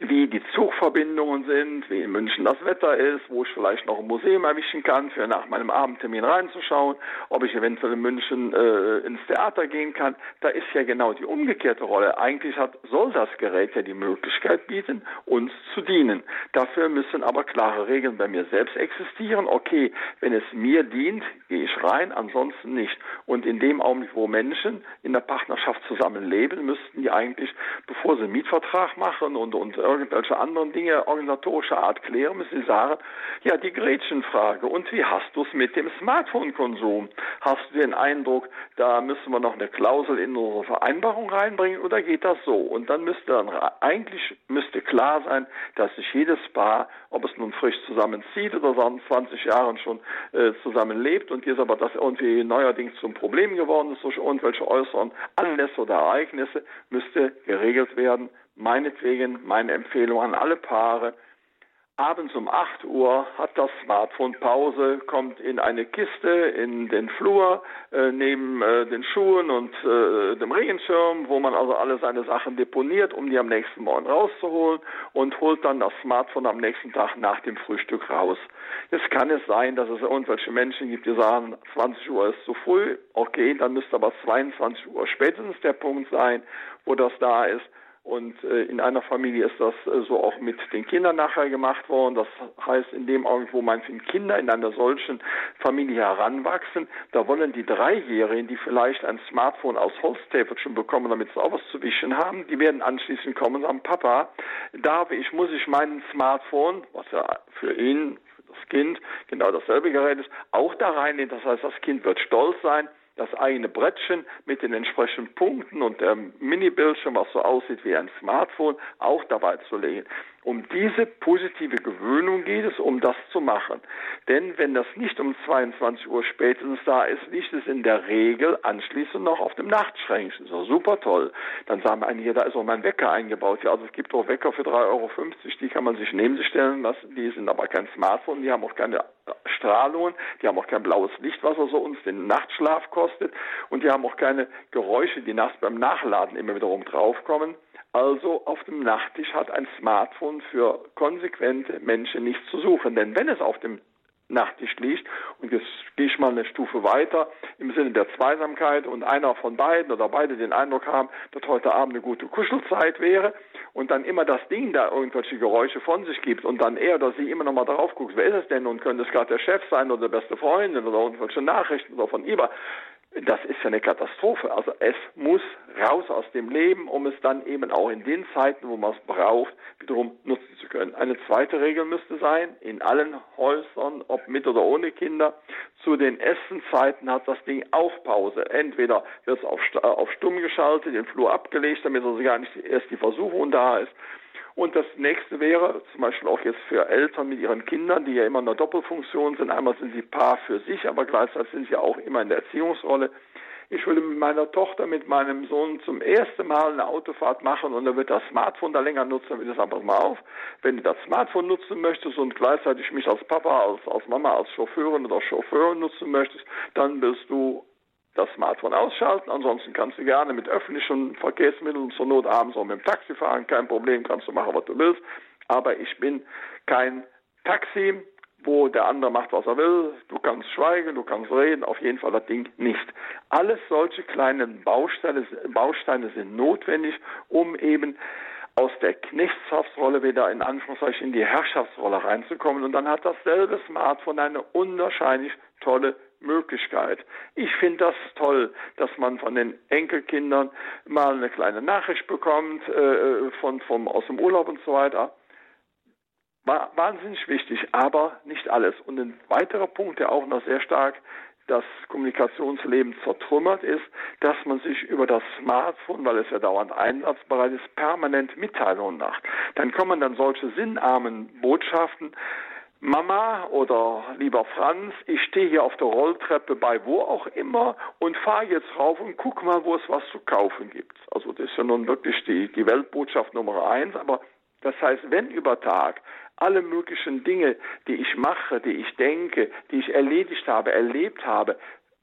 wie die Zugverbindungen sind, wie in München das Wetter ist, wo ich vielleicht noch ein Museum erwischen kann, für nach meinem Abendtermin reinzuschauen, ob ich eventuell in München äh, ins Theater gehen kann. Da ist ja genau die umgekehrte Rolle. Eigentlich hat, soll das Gerät ja die Möglichkeit bieten, uns zu dienen. Dafür müssen aber klare Regeln bei mir selbst existieren. Okay, wenn es mir dient, gehe ich rein, ansonsten nicht. Und in dem Augenblick, wo Menschen in der Partnerschaft zusammenleben, müssten die eigentlich, bevor sie einen Mietvertrag machen und, und irgendwelche anderen Dinge organisatorischer Art klären, müssen Sie sagen, ja, die Gretchenfrage. Und wie hast du es mit dem Smartphone-Konsum? Hast du den Eindruck, da müssen wir noch eine Klausel in unsere Vereinbarung reinbringen oder geht das so? Und dann müsste dann eigentlich müsste klar sein, dass sich jedes Paar, ob es nun frisch zusammenzieht oder seit 20 Jahren schon äh, zusammenlebt und jetzt aber das irgendwie neuerdings zum Problem geworden ist durch irgendwelche äußeren Anlässe oder Ereignisse, müsste geregelt werden meinetwegen meine Empfehlung an alle Paare, abends um 8 Uhr hat das Smartphone Pause, kommt in eine Kiste in den Flur äh, neben äh, den Schuhen und äh, dem Regenschirm, wo man also alle seine Sachen deponiert, um die am nächsten Morgen rauszuholen und holt dann das Smartphone am nächsten Tag nach dem Frühstück raus. Jetzt kann es sein, dass es irgendwelche Menschen gibt, die sagen, 20 Uhr ist zu früh, okay, dann müsste aber 22 Uhr spätestens der Punkt sein, wo das da ist. Und äh, in einer Familie ist das äh, so auch mit den Kindern nachher gemacht worden. Das heißt, in dem Augenblick, wo manche Kinder in einer solchen Familie heranwachsen, da wollen die Dreijährigen, die vielleicht ein Smartphone aus Holztäfelchen bekommen, damit sie auch was zu wischen haben, die werden anschließend kommen und sagen, Papa, darf ich, muss ich meinen Smartphone, was ja für ihn, für das Kind genau dasselbe Gerät ist, auch da reinnehmen. Das heißt, das Kind wird stolz sein, das eigene Brettchen mit den entsprechenden Punkten und der Mini-Bildschirm, was so aussieht wie ein Smartphone, auch dabei zu legen. Um diese positive Gewöhnung geht es, um das zu machen. Denn wenn das nicht um 22 Uhr spätestens da ist, liegt es in der Regel anschließend noch auf dem Nachtschränkchen. Doch super toll. Dann sagen wir einige, da ist auch mein Wecker eingebaut. Ja, also es gibt auch Wecker für 3,50 Euro, die kann man sich neben sich stellen lassen. Die sind aber kein Smartphone, die haben auch keine Strahlung, die haben auch kein blaues Licht, was also uns den Nachtschlaf kostet. Und die haben auch keine Geräusche, die nachts beim Nachladen immer wiederum draufkommen. Also auf dem Nachttisch hat ein Smartphone für konsequente Menschen nichts zu suchen. Denn wenn es auf dem Nachttisch liegt, und jetzt gehe ich mal eine Stufe weiter, im Sinne der Zweisamkeit und einer von beiden oder beide den Eindruck haben, dass heute Abend eine gute Kuschelzeit wäre und dann immer das Ding da irgendwelche Geräusche von sich gibt und dann er oder sie immer noch mal drauf guckt, wer ist es denn und könnte es gerade der Chef sein oder der beste Freundin oder irgendwelche Nachrichten oder von ihr das ist ja eine Katastrophe. Also es muss raus aus dem Leben, um es dann eben auch in den Zeiten, wo man es braucht, wiederum nutzen zu können. Eine zweite Regel müsste sein, in allen Häusern, ob mit oder ohne Kinder, zu den Essenzeiten hat das Ding auch Pause. Entweder wird es auf, auf stumm geschaltet, den Flur abgelegt, damit also gar nicht erst die Versuchung da ist, und das nächste wäre zum Beispiel auch jetzt für Eltern mit ihren Kindern, die ja immer in der Doppelfunktion sind. Einmal sind sie Paar für sich, aber gleichzeitig sind sie auch immer in der Erziehungsrolle. Ich würde mit meiner Tochter, mit meinem Sohn zum ersten Mal eine Autofahrt machen und dann wird das Smartphone da länger nutzen, dann wird es einfach mal auf. Wenn du das Smartphone nutzen möchtest und gleichzeitig mich als Papa, als, als Mama, als Chauffeurin oder Chauffeur nutzen möchtest, dann bist du das Smartphone ausschalten. Ansonsten kannst du gerne mit öffentlichen Verkehrsmitteln zur Not abends auch mit dem Taxi fahren. Kein Problem, kannst du machen, was du willst. Aber ich bin kein Taxi, wo der andere macht, was er will. Du kannst schweigen, du kannst reden, auf jeden Fall das Ding nicht. Alles solche kleinen Bausteine, Bausteine sind notwendig, um eben aus der Knechtschaftsrolle wieder in Anführungszeichen in die Herrschaftsrolle reinzukommen. Und dann hat dasselbe Smartphone eine unwahrscheinlich tolle Möglichkeit. Ich finde das toll, dass man von den Enkelkindern mal eine kleine Nachricht bekommt äh, von, vom, aus dem Urlaub und so weiter. Wahnsinnig wichtig, aber nicht alles. Und ein weiterer Punkt, der auch noch sehr stark das Kommunikationsleben zertrümmert ist, dass man sich über das Smartphone, weil es ja dauernd einsatzbereit ist, permanent Mitteilungen macht. Dann kommen dann solche sinnarmen Botschaften, Mama oder lieber Franz, ich stehe hier auf der Rolltreppe bei wo auch immer und fahre jetzt rauf und guck mal, wo es was zu kaufen gibt. Also das ist ja nun wirklich die, die Weltbotschaft Nummer eins, aber das heißt, wenn über Tag alle möglichen Dinge, die ich mache, die ich denke, die ich erledigt habe, erlebt habe,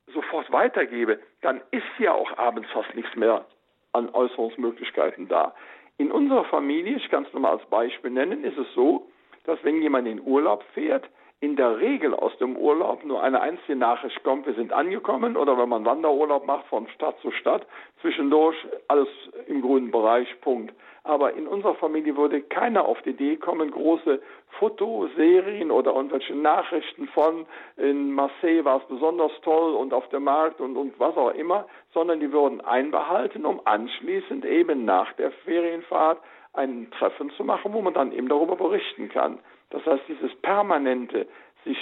sofort weitergebe, dann ist ja auch abends fast nichts mehr an Äußerungsmöglichkeiten da. In unserer Familie, ich kann es nur mal als Beispiel nennen, ist es so, dass wenn jemand in Urlaub fährt, in der Regel aus dem Urlaub nur eine einzige Nachricht kommt, wir sind angekommen oder wenn man Wanderurlaub macht von Stadt zu Stadt, zwischendurch alles im grünen Bereich, Punkt. Aber in unserer Familie würde keiner auf die Idee kommen, große Fotoserien oder irgendwelche Nachrichten von in Marseille war es besonders toll und auf dem Markt und, und was auch immer, sondern die würden einbehalten, um anschließend eben nach der Ferienfahrt ein Treffen zu machen, wo man dann eben darüber berichten kann. Das heißt, dieses permanente sich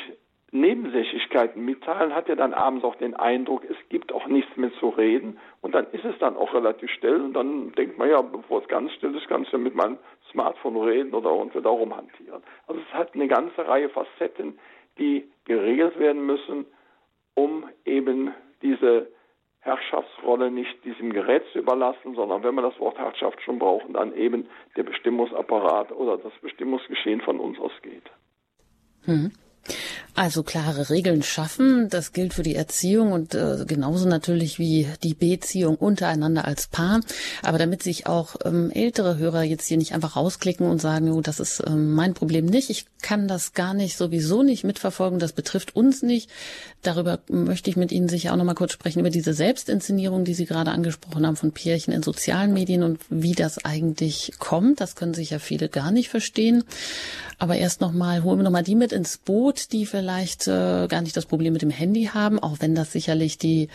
Nebensächlichkeiten mitteilen, hat ja dann abends auch den Eindruck, es gibt auch nichts mehr zu reden und dann ist es dann auch relativ still und dann denkt man ja, bevor es ganz still ist, kannst du mit meinem Smartphone reden oder irgendwie da rumhantieren. Also es hat eine ganze Reihe Facetten, die geregelt werden müssen, um eben diese Herrschaftsrolle nicht diesem Gerät zu überlassen, sondern wenn wir das Wort Herrschaft schon brauchen, dann eben der Bestimmungsapparat oder das Bestimmungsgeschehen von uns ausgeht. Hm. Also klare Regeln schaffen, das gilt für die Erziehung und äh, genauso natürlich wie die Beziehung untereinander als Paar. Aber damit sich auch ähm, ältere Hörer jetzt hier nicht einfach rausklicken und sagen, oh, das ist ähm, mein Problem nicht, ich kann das gar nicht sowieso nicht mitverfolgen, das betrifft uns nicht. Darüber möchte ich mit Ihnen sicher auch noch mal kurz sprechen über diese Selbstinszenierung, die Sie gerade angesprochen haben von Pärchen in sozialen Medien und wie das eigentlich kommt. Das können sich ja viele gar nicht verstehen. Aber erst noch mal holen wir noch mal die mit ins Boot, die vielleicht äh, gar nicht das Problem mit dem Handy haben, auch wenn das sicherlich die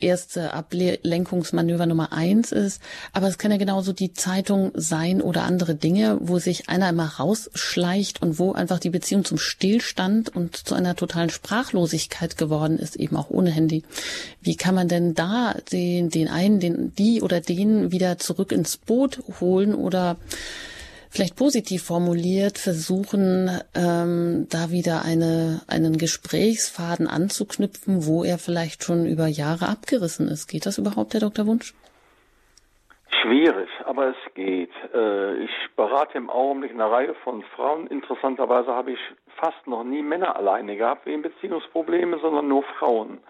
erste Ablenkungsmanöver Nummer eins ist. Aber es kann ja genauso die Zeitung sein oder andere Dinge, wo sich einer immer rausschleicht und wo einfach die Beziehung zum Stillstand und zu einer totalen Sprachlosigkeit geworden ist, eben auch ohne Handy. Wie kann man denn da den, den einen, den, die oder den wieder zurück ins Boot holen oder vielleicht positiv formuliert versuchen, ähm, da wieder eine, einen Gesprächsfaden anzuknüpfen, wo er vielleicht schon über Jahre abgerissen ist. Geht das überhaupt, Herr Dr. Wunsch? Schwierig, aber es geht. Äh, ich berate im Augenblick eine Reihe von Frauen. Interessanterweise habe ich fast noch nie Männer alleine gehabt wegen Beziehungsprobleme, sondern nur Frauen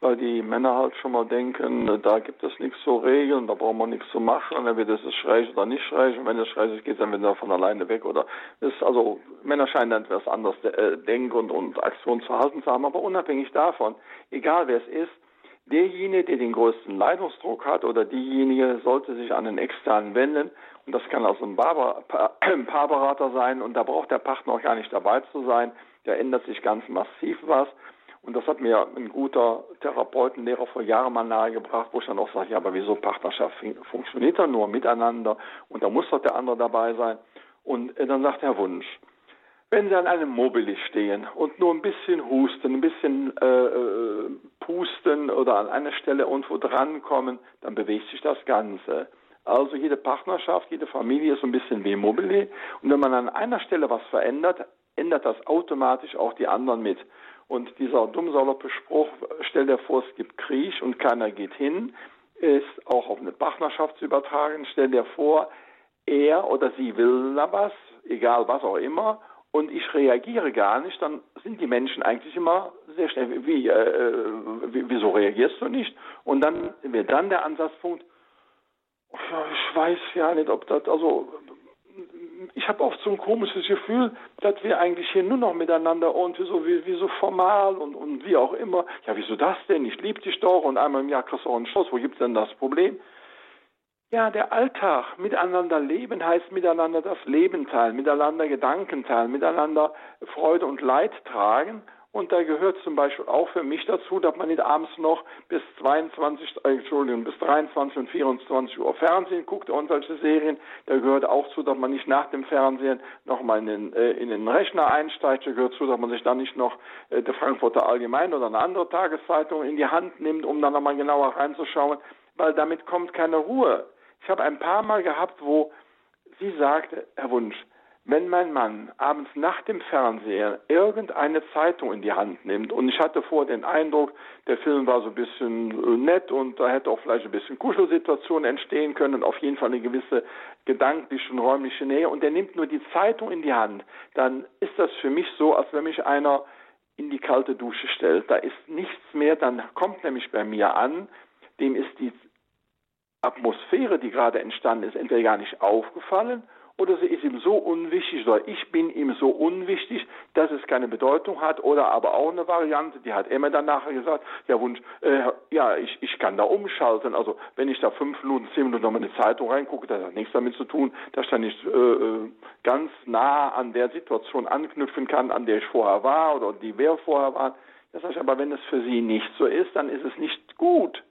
weil die Männer halt schon mal denken, da gibt es nichts zu regeln, da brauchen wir nichts zu machen, entweder ist es schräg oder nicht schräg, und wenn es schräg ist, geht es dann wieder von alleine weg, oder? Ist, also, Männer scheinen dann etwas anders äh, Denk- und, und Aktionsverhalten zu haben, aber unabhängig davon, egal wer es ist, derjenige, der den größten Leidungsdruck hat oder diejenige sollte sich an den externen wenden. Und das kann also ein, Barber, ein Paarberater sein. Und da braucht der Partner auch gar nicht dabei zu sein, da ändert sich ganz massiv was und das hat mir ein guter Therapeutenlehrer vor Jahren mal nahegebracht, wo ich dann auch sage, ja, aber wieso Partnerschaft funktioniert dann nur miteinander und da muss doch der andere dabei sein. Und äh, dann sagt Herr Wunsch, wenn Sie an einem Mobili stehen und nur ein bisschen husten, ein bisschen äh, äh, pusten oder an einer Stelle irgendwo drankommen, dann bewegt sich das Ganze. Also jede Partnerschaft, jede Familie ist ein bisschen wie Mobili. Und wenn man an einer Stelle was verändert, ändert das automatisch auch die anderen mit. Und dieser dummsaloppe Spruch, stell dir vor, es gibt Krieg und keiner geht hin, ist auch auf eine Partnerschaft zu übertragen. Stell dir vor, er oder sie will da was, egal was auch immer, und ich reagiere gar nicht, dann sind die Menschen eigentlich immer sehr schnell, wie, äh, wieso reagierst du nicht? Und dann wird dann der Ansatzpunkt, ich weiß ja nicht, ob das, also ich habe oft so ein komisches Gefühl, dass wir eigentlich hier nur noch miteinander und so wie, wie so formal und, und wie auch immer. Ja, wieso das denn? Ich liebe dich doch und einmal im Jahr kriegst du auch einen Schuss. Wo gibt's denn das Problem? Ja, der Alltag, miteinander leben heißt miteinander das Leben teilen, miteinander Gedanken teilen, miteinander Freude und Leid tragen. Und da gehört zum Beispiel auch für mich dazu, dass man nicht abends noch bis 22, äh, Entschuldigung, bis 23 und 24 Uhr Fernsehen guckt und solche Serien. Da gehört auch zu, dass man nicht nach dem Fernsehen nochmal in den, äh, in den Rechner einsteigt. Da gehört zu, dass man sich dann nicht noch äh, der Frankfurter Allgemein oder eine andere Tageszeitung in die Hand nimmt, um dann nochmal genauer reinzuschauen, weil damit kommt keine Ruhe. Ich habe ein paar Mal gehabt, wo sie sagte, Herr Wunsch, wenn mein Mann abends nach dem Fernseher irgendeine Zeitung in die Hand nimmt und ich hatte vor den Eindruck, der Film war so ein bisschen äh, nett und da hätte auch vielleicht ein bisschen Kuschelsituation entstehen können und auf jeden Fall eine gewisse gedankliche und räumliche Nähe und der nimmt nur die Zeitung in die Hand, dann ist das für mich so, als wenn mich einer in die kalte Dusche stellt. Da ist nichts mehr, dann kommt nämlich bei mir an, dem ist die Atmosphäre, die gerade entstanden ist, entweder gar nicht aufgefallen oder sie ist ihm so unwichtig oder ich bin ihm so unwichtig, dass es keine Bedeutung hat oder aber auch eine Variante, die hat Emma dann nachher gesagt, ja Wunsch, äh, ja, ich, ich kann da umschalten, also wenn ich da fünf Minuten, zehn Minuten nochmal in die Zeitung reingucke, das hat nichts damit zu tun, dass ich da nicht äh, äh, ganz nah an der Situation anknüpfen kann, an der ich vorher war oder die wir vorher waren. Das heißt aber, wenn es für sie nicht so ist, dann ist es nicht gut.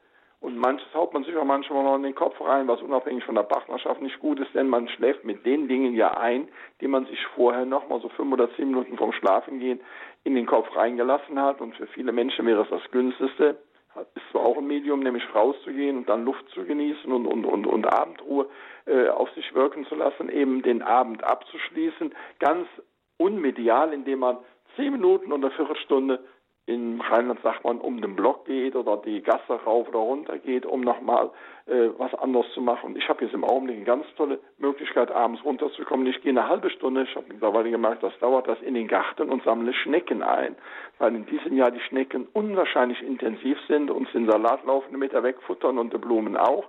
Und manches haut man sich auch manchmal noch in den Kopf rein, was unabhängig von der Partnerschaft nicht gut ist, denn man schläft mit den Dingen ja ein, die man sich vorher noch mal so fünf oder zehn Minuten vorm Schlafengehen in den Kopf reingelassen hat. Und für viele Menschen wäre es das günstigste, ist zwar auch ein Medium, nämlich rauszugehen und dann Luft zu genießen und, und, und, und Abendruhe äh, auf sich wirken zu lassen, eben den Abend abzuschließen, ganz unmedial, indem man zehn Minuten oder Viertelstunde in Rheinland sagt man, um den Block geht oder die Gasse rauf oder runter geht, um nochmal äh, was anderes zu machen. Und ich habe jetzt im Augenblick eine ganz tolle Möglichkeit, abends runterzukommen. Ich gehe eine halbe Stunde, ich habe mittlerweile gemerkt, das dauert das in den Garten und sammle Schnecken ein, weil in diesem Jahr die Schnecken unwahrscheinlich intensiv sind und den Salat laufende Meter wegfuttern und die Blumen auch.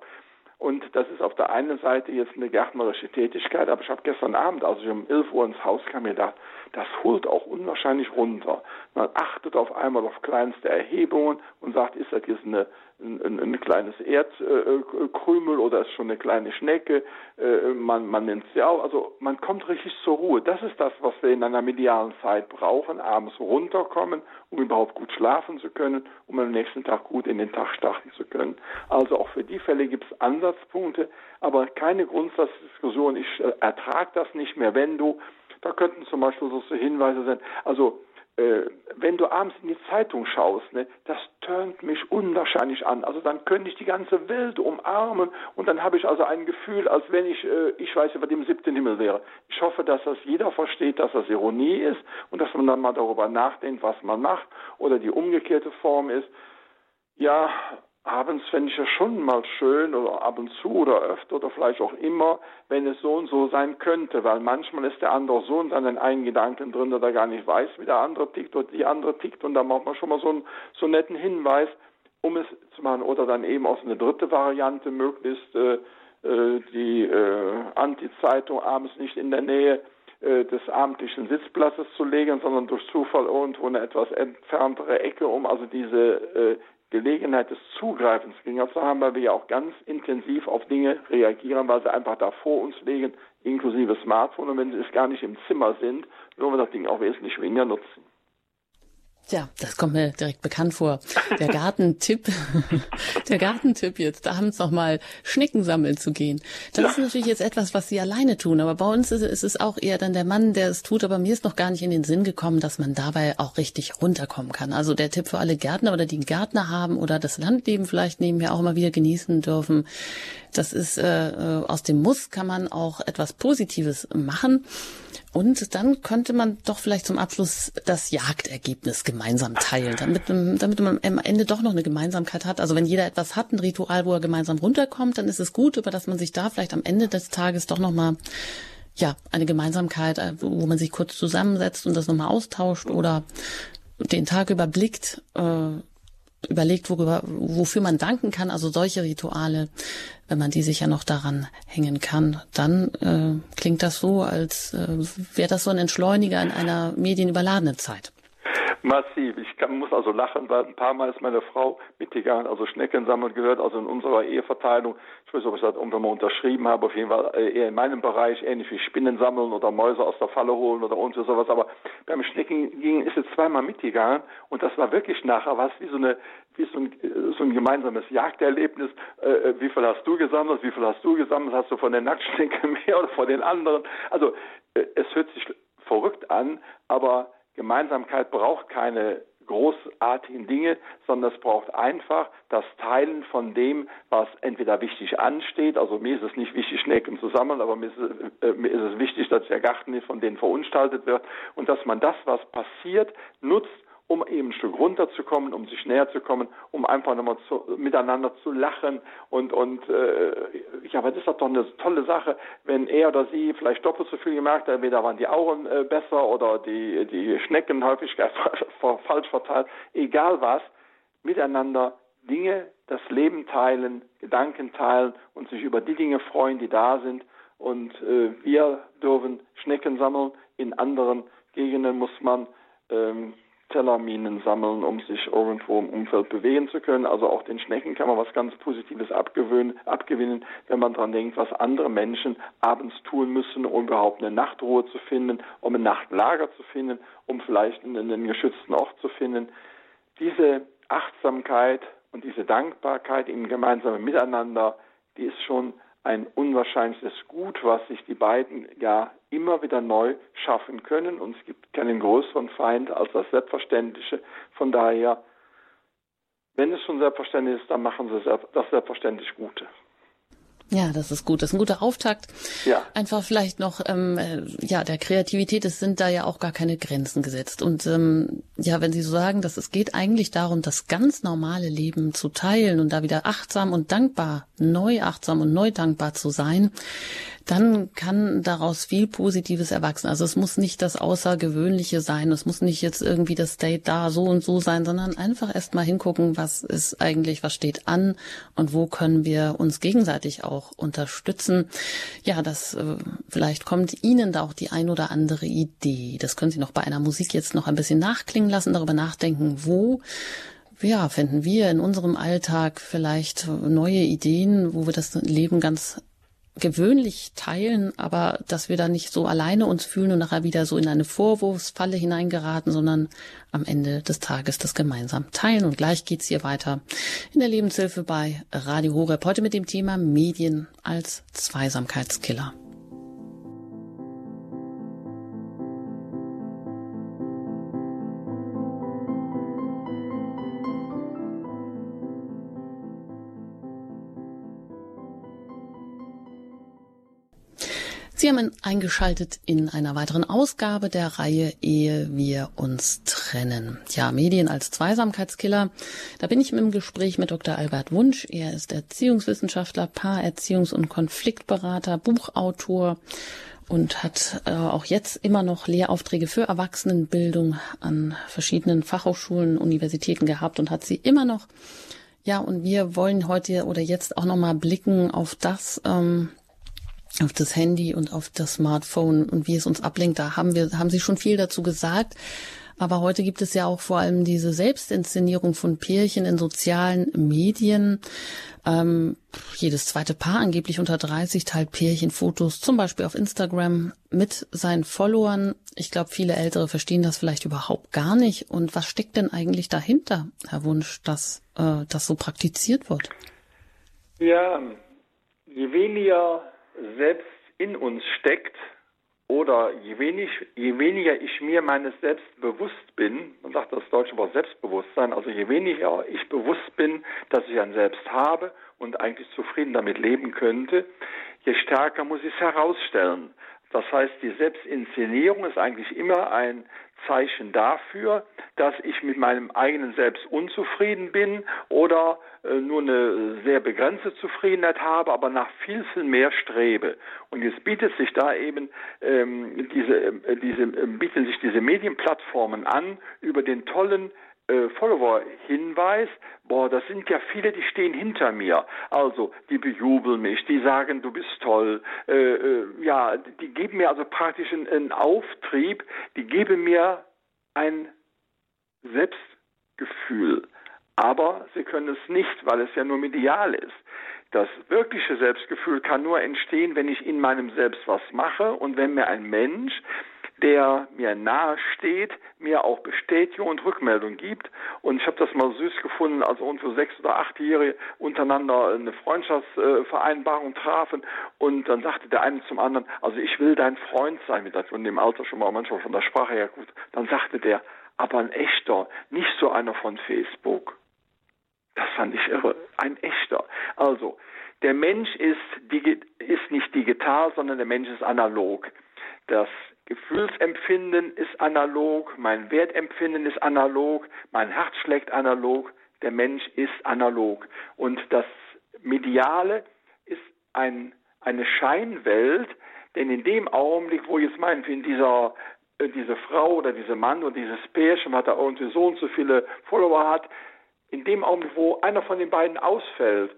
Und das ist auf der einen Seite jetzt eine gärtnerische Tätigkeit, aber ich habe gestern Abend, als ich um 11 Uhr ins Haus kam, mir gedacht, das holt auch unwahrscheinlich runter. Man achtet auf einmal auf kleinste Erhebungen und sagt, ist das jetzt eine, ein, ein kleines Erdkrümel oder ist schon eine kleine Schnecke? Äh, man, man nennt sie auch. Also man kommt richtig zur Ruhe. Das ist das, was wir in einer medialen Zeit brauchen, abends runterkommen, um überhaupt gut schlafen zu können, um am nächsten Tag gut in den Tag starten zu können. Also auch für die Fälle gibt es Ansatzpunkte, aber keine Grundsatzdiskussion. Ich äh, ertrage das nicht mehr, wenn du da könnten zum Beispiel so Hinweise sein. Also äh, wenn du abends in die Zeitung schaust, ne, das tönt mich unwahrscheinlich an. Also dann könnte ich die ganze Welt umarmen und dann habe ich also ein Gefühl, als wenn ich, äh, ich weiß, über dem siebten Himmel wäre. Ich hoffe, dass das jeder versteht, dass das Ironie ist und dass man dann mal darüber nachdenkt, was man macht oder die umgekehrte Form ist. Ja, abends fände ich ja schon mal schön oder ab und zu oder öfter oder vielleicht auch immer, wenn es so und so sein könnte, weil manchmal ist der andere so in seinen eigenen Gedanken drin, dass er gar nicht weiß, wie der andere tickt oder die andere tickt und da macht man schon mal so einen, so einen netten Hinweis, um es zu machen. Oder dann eben aus eine dritte Variante möglichst äh, äh, die äh, Anti-Zeitung abends nicht in der Nähe äh, des abendlichen Sitzplatzes zu legen, sondern durch Zufall irgendwo eine etwas entferntere Ecke, um also diese äh, Gelegenheit des Zugreifens geringer zu haben, weil wir ja auch ganz intensiv auf Dinge reagieren, weil sie einfach da vor uns liegen, inklusive Smartphone. Und wenn sie es gar nicht im Zimmer sind, würden wir das Ding auch wesentlich weniger nutzen. Ja, das kommt mir direkt bekannt vor. Der Gartentipp, der Gartentipp jetzt, da abends noch mal Schnecken sammeln zu gehen. Das ja. ist natürlich jetzt etwas, was Sie alleine tun, aber bei uns ist, ist, es auch eher dann der Mann, der es tut, aber mir ist noch gar nicht in den Sinn gekommen, dass man dabei auch richtig runterkommen kann. Also der Tipp für alle Gärtner oder die einen Gärtner haben oder das Landleben vielleicht nebenher auch mal wieder genießen dürfen. Das ist äh, äh aus dem Muss kann man auch etwas Positives machen. Und dann könnte man doch vielleicht zum Abschluss das Jagdergebnis gemeinsam teilen, damit, damit man am Ende doch noch eine Gemeinsamkeit hat. Also wenn jeder etwas hat, ein Ritual, wo er gemeinsam runterkommt, dann ist es gut, über das man sich da vielleicht am Ende des Tages doch nochmal ja, eine Gemeinsamkeit, äh, wo man sich kurz zusammensetzt und das nochmal austauscht oder den Tag überblickt, äh, überlegt, worüber, wofür man danken kann, also solche Rituale, wenn man die sich ja noch daran hängen kann, dann äh, klingt das so, als äh, wäre das so ein Entschleuniger in einer medienüberladenen Zeit. Massiv. Ich kann, muss also lachen, weil ein paar Mal ist meine Frau mitgegangen, also Schnecken sammeln gehört, also in unserer Eheverteilung. Ich weiß nicht, ob ich das irgendwann mal unterschrieben habe, auf jeden Fall äh, eher in meinem Bereich, ähnlich wie Spinnen sammeln oder Mäuse aus der Falle holen oder irgendwie sowas. Aber beim Schnecken ging, ist jetzt zweimal mitgegangen und das war wirklich nachher was wie so eine, wie so ein, so ein gemeinsames Jagderlebnis. Äh, äh, wie viel hast du gesammelt? Wie viel hast du gesammelt? Hast du von den Nacktschnecken mehr oder von den anderen? Also äh, es hört sich verrückt an, aber Gemeinsamkeit braucht keine großartigen Dinge, sondern es braucht einfach das Teilen von dem, was entweder wichtig ansteht. Also mir ist es nicht wichtig, Schnecken zu sammeln, aber mir ist, äh, mir ist es wichtig, dass der Garten nicht von denen verunstaltet wird und dass man das, was passiert, nutzt, um eben ein Stück runterzukommen, um sich näher zu kommen, um einfach nochmal zu, miteinander zu lachen und und äh, ja, aber das ist doch eine tolle Sache, wenn er oder sie vielleicht doppelt so viel gemerkt hat, entweder waren die Augen äh, besser oder die die Schneckenhäufigkeit falsch verteilt, egal was, miteinander Dinge, das Leben teilen, Gedanken teilen und sich über die Dinge freuen, die da sind. Und äh, wir dürfen Schnecken sammeln. In anderen Gegenden muss man ähm, Tellerminen sammeln, um sich irgendwo im Umfeld bewegen zu können. Also auch den Schnecken kann man was ganz Positives abgewinnen, abgewinnen wenn man daran denkt, was andere Menschen abends tun müssen, um überhaupt eine Nachtruhe zu finden, um ein Nachtlager zu finden, um vielleicht einen geschützten Ort zu finden. Diese Achtsamkeit und diese Dankbarkeit im gemeinsamen Miteinander, die ist schon ein unwahrscheinliches Gut, was sich die beiden ja immer wieder neu schaffen können. Und es gibt keinen größeren Feind als das Selbstverständliche. Von daher, wenn es schon selbstverständlich ist, dann machen Sie das selbstverständlich Gute. Ja, das ist gut. Das ist ein guter Auftakt. Ja. Einfach vielleicht noch, ähm, äh, ja, der Kreativität, es sind da ja auch gar keine Grenzen gesetzt. Und ähm, ja, wenn Sie so sagen, dass es geht eigentlich darum, das ganz normale Leben zu teilen und da wieder achtsam und dankbar, neu achtsam und neu dankbar zu sein, dann kann daraus viel Positives erwachsen. Also es muss nicht das Außergewöhnliche sein, es muss nicht jetzt irgendwie das Date da so und so sein, sondern einfach erst mal hingucken, was ist eigentlich, was steht an und wo können wir uns gegenseitig auch unterstützen. Ja, das äh, vielleicht kommt Ihnen da auch die ein oder andere Idee. Das können Sie noch bei einer Musik jetzt noch ein bisschen nachklingen lassen, darüber nachdenken, wo ja, finden wir in unserem Alltag vielleicht neue Ideen, wo wir das Leben ganz gewöhnlich teilen, aber dass wir da nicht so alleine uns fühlen und nachher wieder so in eine Vorwurfsfalle hineingeraten, sondern am Ende des Tages das gemeinsam teilen. Und gleich geht's hier weiter in der Lebenshilfe bei Radio Horeb. Heute mit dem Thema Medien als Zweisamkeitskiller. Sie haben eingeschaltet in einer weiteren Ausgabe der Reihe Ehe wir uns trennen. Ja, Medien als Zweisamkeitskiller. Da bin ich im Gespräch mit Dr. Albert Wunsch. Er ist Erziehungswissenschaftler, Paarerziehungs- und Konfliktberater, Buchautor und hat äh, auch jetzt immer noch Lehraufträge für Erwachsenenbildung an verschiedenen Fachhochschulen, Universitäten gehabt und hat sie immer noch. Ja, und wir wollen heute oder jetzt auch nochmal blicken auf das, ähm, auf das Handy und auf das Smartphone und wie es uns ablenkt. Da haben wir, haben Sie schon viel dazu gesagt. Aber heute gibt es ja auch vor allem diese Selbstinszenierung von Pärchen in sozialen Medien. Ähm, jedes zweite Paar angeblich unter 30 teilt Pärchenfotos, zum Beispiel auf Instagram, mit seinen Followern. Ich glaube, viele Ältere verstehen das vielleicht überhaupt gar nicht. Und was steckt denn eigentlich dahinter, Herr Wunsch, dass äh, das so praktiziert wird? Ja, je weniger selbst in uns steckt oder je, wenig, je weniger ich mir meines Selbst bewusst bin, man sagt das deutsche Wort Selbstbewusstsein, also je weniger ich bewusst bin, dass ich ein Selbst habe und eigentlich zufrieden damit leben könnte, je stärker muss ich es herausstellen. Das heißt, die Selbstinszenierung ist eigentlich immer ein Zeichen dafür, dass ich mit meinem eigenen Selbst unzufrieden bin oder äh, nur eine sehr begrenzte Zufriedenheit habe, aber nach viel, viel mehr strebe. Und jetzt bietet sich da eben ähm, diese, äh, diese, äh, bieten sich diese Medienplattformen an über den tollen äh, Follower-Hinweis, boah, das sind ja viele, die stehen hinter mir. Also, die bejubeln mich, die sagen, du bist toll. Äh, äh, ja, die geben mir also praktisch einen, einen Auftrieb, die geben mir ein Selbstgefühl. Aber sie können es nicht, weil es ja nur medial ist. Das wirkliche Selbstgefühl kann nur entstehen, wenn ich in meinem Selbst was mache und wenn mir ein Mensch der mir nahe steht, mir auch Bestätigung und Rückmeldung gibt. Und ich habe das mal süß gefunden, als irgendwo sechs oder achtjährige untereinander eine Freundschaftsvereinbarung trafen und dann sagte der eine zum anderen, also ich will dein Freund sein, mit das in dem Alter schon mal manchmal von der Sprache her gut. Dann sagte der, aber ein echter, nicht so einer von Facebook. Das fand ich irre, ein echter. Also, der Mensch ist, ist nicht digital, sondern der Mensch ist analog. Das Gefühlsempfinden ist analog, mein Wertempfinden ist analog, mein Herz schlägt analog, der Mensch ist analog. Und das Mediale ist ein, eine Scheinwelt, denn in dem Augenblick, wo jetzt meinetwegen dieser äh, diese Frau oder dieser Mann oder dieses Pärchen hat da irgendwie so und so viele Follower hat, in dem Augenblick, wo einer von den beiden ausfällt,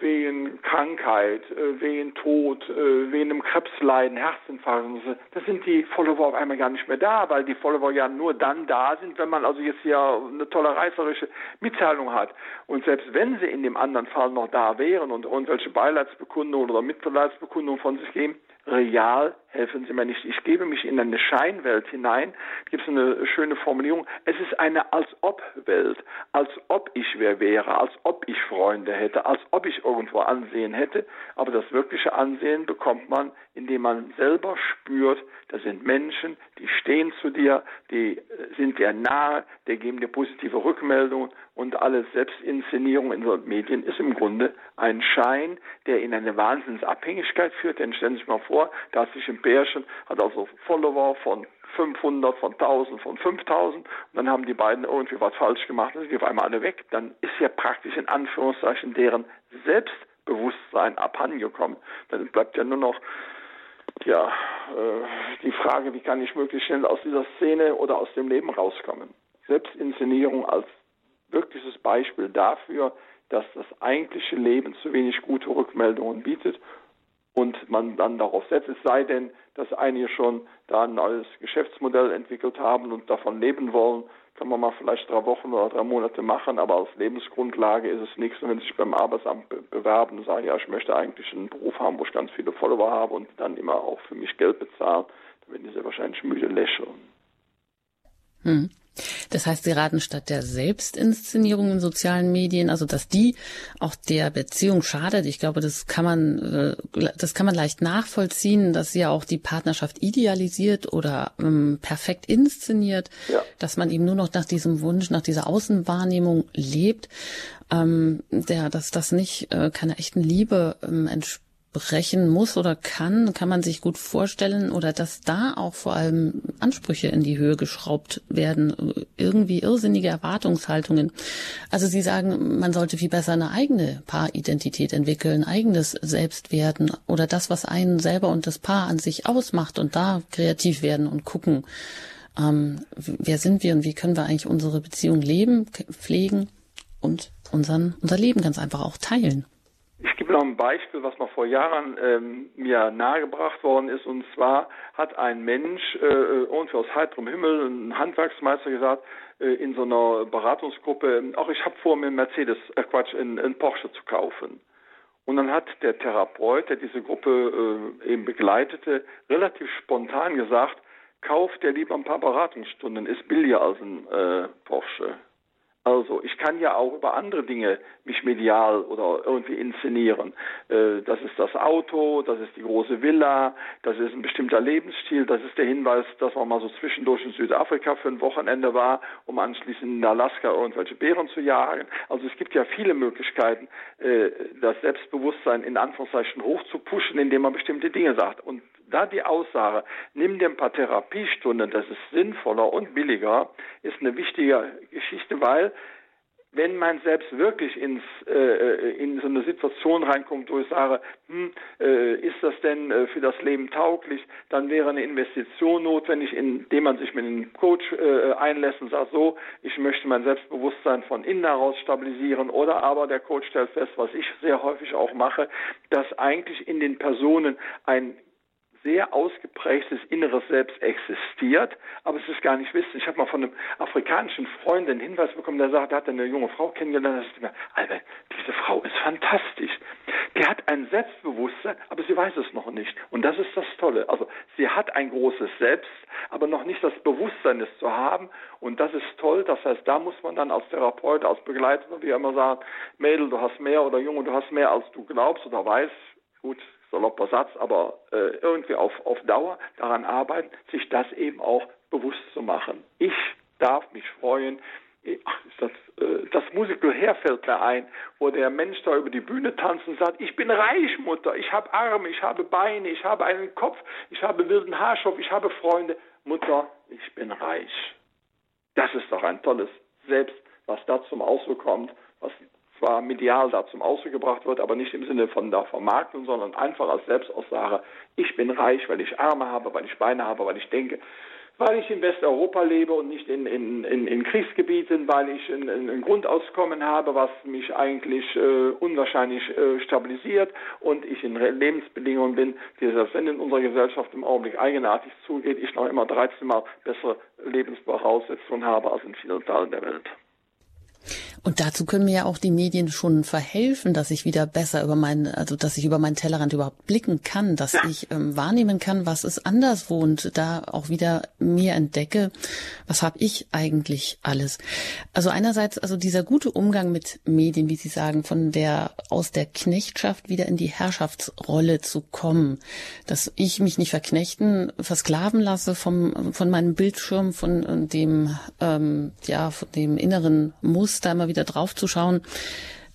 wegen Krankheit, äh, wegen Tod, äh, wegen einem Krebsleiden, Herzinfarkt. Da sind die Follower auf einmal gar nicht mehr da, weil die Follower ja nur dann da sind, wenn man also jetzt hier eine tolle reißerische Mitteilung hat. Und selbst wenn sie in dem anderen Fall noch da wären und irgendwelche Beileidsbekundungen oder Mitleidsbekundungen von sich geben, real helfen Sie mir nicht. Ich gebe mich in eine Scheinwelt hinein. Da gibt es eine schöne Formulierung. Es ist eine als ob Welt, als ob ich wer wäre, als ob ich Freunde hätte, als ob ich irgendwo Ansehen hätte. Aber das wirkliche Ansehen bekommt man, indem man selber spürt, das sind Menschen, die stehen zu dir, die sind dir nahe, die geben dir positive Rückmeldungen und alle Selbstinszenierung in den Medien ist im Grunde ein Schein, der in eine Wahnsinnsabhängigkeit führt. Denn stellen Sie sich mal vor, da hat sich ein Bärchen, hat also Follower von 500, von 1000, von 5000 und dann haben die beiden irgendwie was falsch gemacht, dann sind die auf einmal alle weg. Dann ist ja praktisch in Anführungszeichen deren Selbstbewusstsein abhandengekommen. Dann bleibt ja nur noch ja, äh, die Frage, wie kann ich möglichst schnell aus dieser Szene oder aus dem Leben rauskommen. Selbstinszenierung als wirkliches Beispiel dafür, dass das eigentliche Leben zu wenig gute Rückmeldungen bietet und man dann darauf setzt, es sei denn, dass einige schon da ein neues Geschäftsmodell entwickelt haben und davon leben wollen, kann man mal vielleicht drei Wochen oder drei Monate machen, aber als Lebensgrundlage ist es nichts. Und wenn Sie sich beim Arbeitsamt bewerben und sagen, ja, ich möchte eigentlich einen Beruf haben, wo ich ganz viele Follower habe und dann immer auch für mich Geld bezahlen, dann werden sehr wahrscheinlich müde lächeln. Hm. Das heißt, Sie raten statt der Selbstinszenierung in sozialen Medien, also dass die auch der Beziehung schadet. Ich glaube, das kann man, äh, das kann man leicht nachvollziehen, dass sie ja auch die Partnerschaft idealisiert oder ähm, perfekt inszeniert, ja. dass man eben nur noch nach diesem Wunsch, nach dieser Außenwahrnehmung lebt, ähm, der, dass das nicht äh, keiner echten Liebe ähm, entspricht brechen muss oder kann, kann man sich gut vorstellen oder dass da auch vor allem Ansprüche in die Höhe geschraubt werden, irgendwie irrsinnige Erwartungshaltungen. Also Sie sagen, man sollte viel besser eine eigene Paaridentität entwickeln, eigenes Selbstwerden oder das, was einen selber und das Paar an sich ausmacht und da kreativ werden und gucken, ähm, wer sind wir und wie können wir eigentlich unsere Beziehung leben, pflegen und unseren, unser Leben ganz einfach auch teilen. Ich gebe noch ein Beispiel, was mal vor Jahren ähm, mir nahegebracht worden ist. Und zwar hat ein Mensch äh, irgendwie aus heiterem Himmel, ein Handwerksmeister gesagt, äh, in so einer Beratungsgruppe, auch ich habe vor, mir einen Mercedes, äh, Quatsch, einen Porsche zu kaufen. Und dann hat der Therapeut, der diese Gruppe äh, eben begleitete, relativ spontan gesagt, kauft dir lieber ein paar Beratungsstunden, ist billiger als ein äh, Porsche. Also ich kann ja auch über andere Dinge mich medial oder irgendwie inszenieren. Äh, das ist das Auto, das ist die große Villa, das ist ein bestimmter Lebensstil, das ist der Hinweis, dass man mal so zwischendurch in Südafrika für ein Wochenende war, um anschließend in Alaska irgendwelche Bären zu jagen. Also es gibt ja viele Möglichkeiten, äh, das Selbstbewusstsein in Anführungszeichen hochzupushen, indem man bestimmte Dinge sagt. Und da die Aussage, nimm dir ein paar Therapiestunden, das ist sinnvoller und billiger, ist eine wichtige Geschichte, weil wenn man selbst wirklich ins, äh, in so eine Situation reinkommt, wo ich sage, hm, äh, ist das denn äh, für das Leben tauglich, dann wäre eine Investition notwendig, indem man sich mit einem Coach äh, einlässt und sagt, so, ich möchte mein Selbstbewusstsein von innen heraus stabilisieren. Oder aber der Coach stellt fest, was ich sehr häufig auch mache, dass eigentlich in den Personen ein sehr ausgeprägtes inneres Selbst existiert, aber es ist gar nicht wissen. Ich habe mal von einem afrikanischen Freund einen Hinweis bekommen, der sagt, er hat eine junge Frau kennengelernt, da mir, Alter, diese Frau ist fantastisch. Die hat ein Selbstbewusstsein, aber sie weiß es noch nicht. Und das ist das Tolle. Also sie hat ein großes Selbst, aber noch nicht das Bewusstsein, es zu haben. Und das ist toll. Das heißt, da muss man dann als Therapeut, als Begleiter, wie immer sagen, Mädel, du hast mehr oder Junge, du hast mehr, als du glaubst oder weißt. Gut, salopper Satz, aber äh, irgendwie auf, auf Dauer daran arbeiten, sich das eben auch bewusst zu machen. Ich darf mich freuen. Ach, das, äh, das Musical her fällt mir ein, wo der Mensch da über die Bühne tanzt und sagt, ich bin reich, Mutter, ich habe Arme, ich habe Beine, ich habe einen Kopf, ich habe wilden Haarstoff, ich habe Freunde. Mutter, ich bin reich. Das ist doch ein tolles Selbst, was da zum Ausdruck kommt, was zwar medial da zum Ausdruck gebracht wird, aber nicht im Sinne von der Vermarktung, sondern einfach als Selbstaussage, ich bin reich, weil ich Arme habe, weil ich Beine habe, weil ich denke, weil ich in Westeuropa lebe und nicht in, in, in, in Kriegsgebieten, weil ich ein, ein, Grundauskommen habe, was mich eigentlich äh, unwahrscheinlich äh, stabilisiert und ich in Lebensbedingungen bin, die selbst wenn in unserer Gesellschaft im Augenblick eigenartig zugeht, ich noch immer 13 Mal bessere Lebensvoraussetzungen habe als in vielen Teilen der Welt. Und dazu können mir ja auch die Medien schon verhelfen, dass ich wieder besser über meinen, also dass ich über meinen Tellerrand überhaupt blicken kann, dass ja. ich ähm, wahrnehmen kann, was ist anderswo und da auch wieder mir entdecke, was habe ich eigentlich alles. Also einerseits, also dieser gute Umgang mit Medien, wie Sie sagen, von der aus der Knechtschaft wieder in die Herrschaftsrolle zu kommen, dass ich mich nicht verknechten, versklaven lasse vom von meinem Bildschirm, von äh, dem ähm, ja von dem inneren Muster immer wieder wieder draufzuschauen,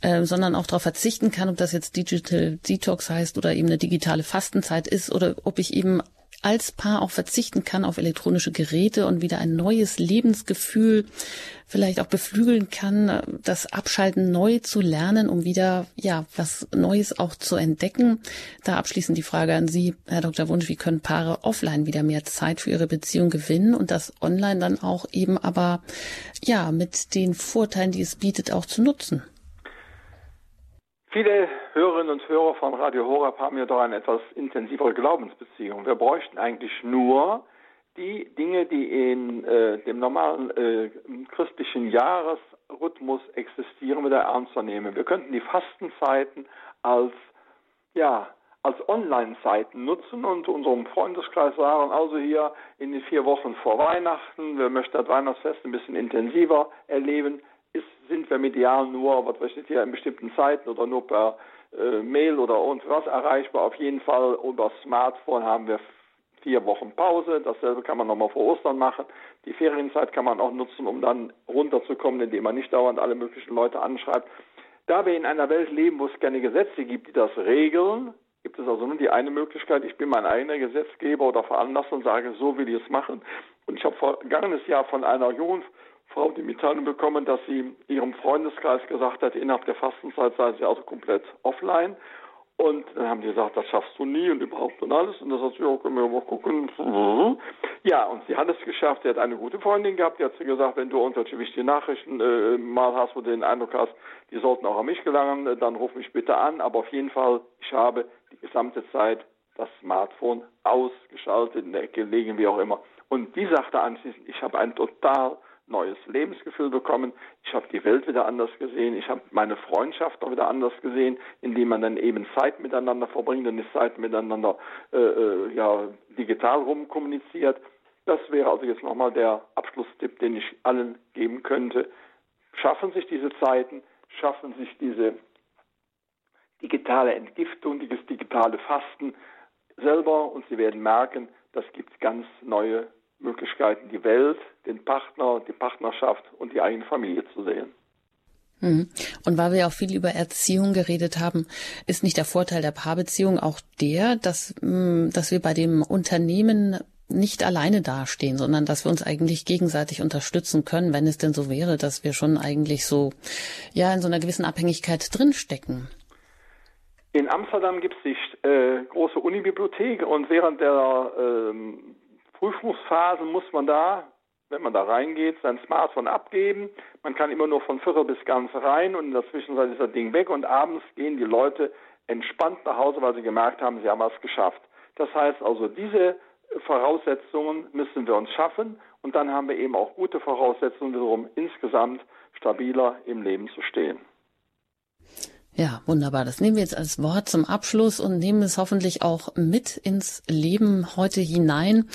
äh, sondern auch darauf verzichten kann, ob das jetzt Digital Detox heißt oder eben eine digitale Fastenzeit ist oder ob ich eben als Paar auch verzichten kann auf elektronische Geräte und wieder ein neues Lebensgefühl vielleicht auch beflügeln kann, das Abschalten neu zu lernen, um wieder, ja, was Neues auch zu entdecken. Da abschließend die Frage an Sie, Herr Dr. Wunsch, wie können Paare offline wieder mehr Zeit für ihre Beziehung gewinnen und das online dann auch eben aber, ja, mit den Vorteilen, die es bietet, auch zu nutzen? Viele Hörerinnen und Hörer von Radio Horab haben ja doch eine etwas intensivere Glaubensbeziehung. Wir bräuchten eigentlich nur die Dinge, die in äh, dem normalen äh, christlichen Jahresrhythmus existieren, wieder ernst zu nehmen. Wir könnten die Fastenzeiten als ja, als Online-Seiten nutzen und unserem Freundeskreis sagen, also hier in den vier Wochen vor Weihnachten, wir möchten das Weihnachtsfest ein bisschen intensiver erleben, ist, sind wir medial nur, was weiß ich in bestimmten Zeiten oder nur per äh, Mail oder irgendwas erreichbar. Auf jeden Fall über Smartphone haben wir vier Wochen Pause. Dasselbe kann man nochmal vor Ostern machen. Die Ferienzeit kann man auch nutzen, um dann runterzukommen, indem man nicht dauernd alle möglichen Leute anschreibt. Da wir in einer Welt leben, wo es keine Gesetze gibt, die das regeln, gibt es also nur die eine Möglichkeit, ich bin mein eigener Gesetzgeber oder Veranlasser und sage, so will ich es machen. Und ich habe vergangenes Jahr von einer jungen Frau die Mitteilung bekommen, dass sie ihrem Freundeskreis gesagt hat, innerhalb der Fastenzeit sei sie also komplett offline. Und dann haben die gesagt, das schaffst du nie und überhaupt und alles. Und das hat sie auch, können wir mal gucken. Ja, und sie hat es geschafft. Sie hat eine gute Freundin gehabt, die hat sie gesagt, wenn du irgendwelche wichtige Nachrichten äh, mal hast, wo du den Eindruck hast, die sollten auch an mich gelangen, äh, dann ruf mich bitte an. Aber auf jeden Fall, ich habe die gesamte Zeit das Smartphone ausgeschaltet, in der Ecke legen, wie auch immer. Und die sagte anschließend, ich habe ein total neues Lebensgefühl bekommen. Ich habe die Welt wieder anders gesehen. Ich habe meine Freundschaft auch wieder anders gesehen, indem man dann eben Zeit miteinander verbringt und nicht Zeit miteinander äh, äh, ja, digital rumkommuniziert. Das wäre also jetzt nochmal der Abschlusstipp, den ich allen geben könnte. Schaffen sich diese Zeiten, schaffen sich diese digitale Entgiftung, dieses digitale Fasten selber und Sie werden merken, das gibt ganz neue Möglichkeiten, die Welt, den Partner, die Partnerschaft und die eigene Familie zu sehen. Mhm. Und weil wir auch viel über Erziehung geredet haben, ist nicht der Vorteil der Paarbeziehung auch der, dass, mm, dass wir bei dem Unternehmen nicht alleine dastehen, sondern dass wir uns eigentlich gegenseitig unterstützen können, wenn es denn so wäre, dass wir schon eigentlich so, ja, in so einer gewissen Abhängigkeit drinstecken. In Amsterdam gibt es die äh, große Unibibliothek und während der ähm, Prüfungsphase muss man da, wenn man da reingeht, sein Smartphone abgeben. Man kann immer nur von Viertel bis ganz rein und in der Zwischenzeit ist das Ding weg und abends gehen die Leute entspannt nach Hause, weil sie gemerkt haben, sie haben was geschafft. Das heißt also, diese Voraussetzungen müssen wir uns schaffen und dann haben wir eben auch gute Voraussetzungen, wiederum insgesamt stabiler im Leben zu stehen. Ja, wunderbar. Das nehmen wir jetzt als Wort zum Abschluss und nehmen es hoffentlich auch mit ins Leben heute hinein.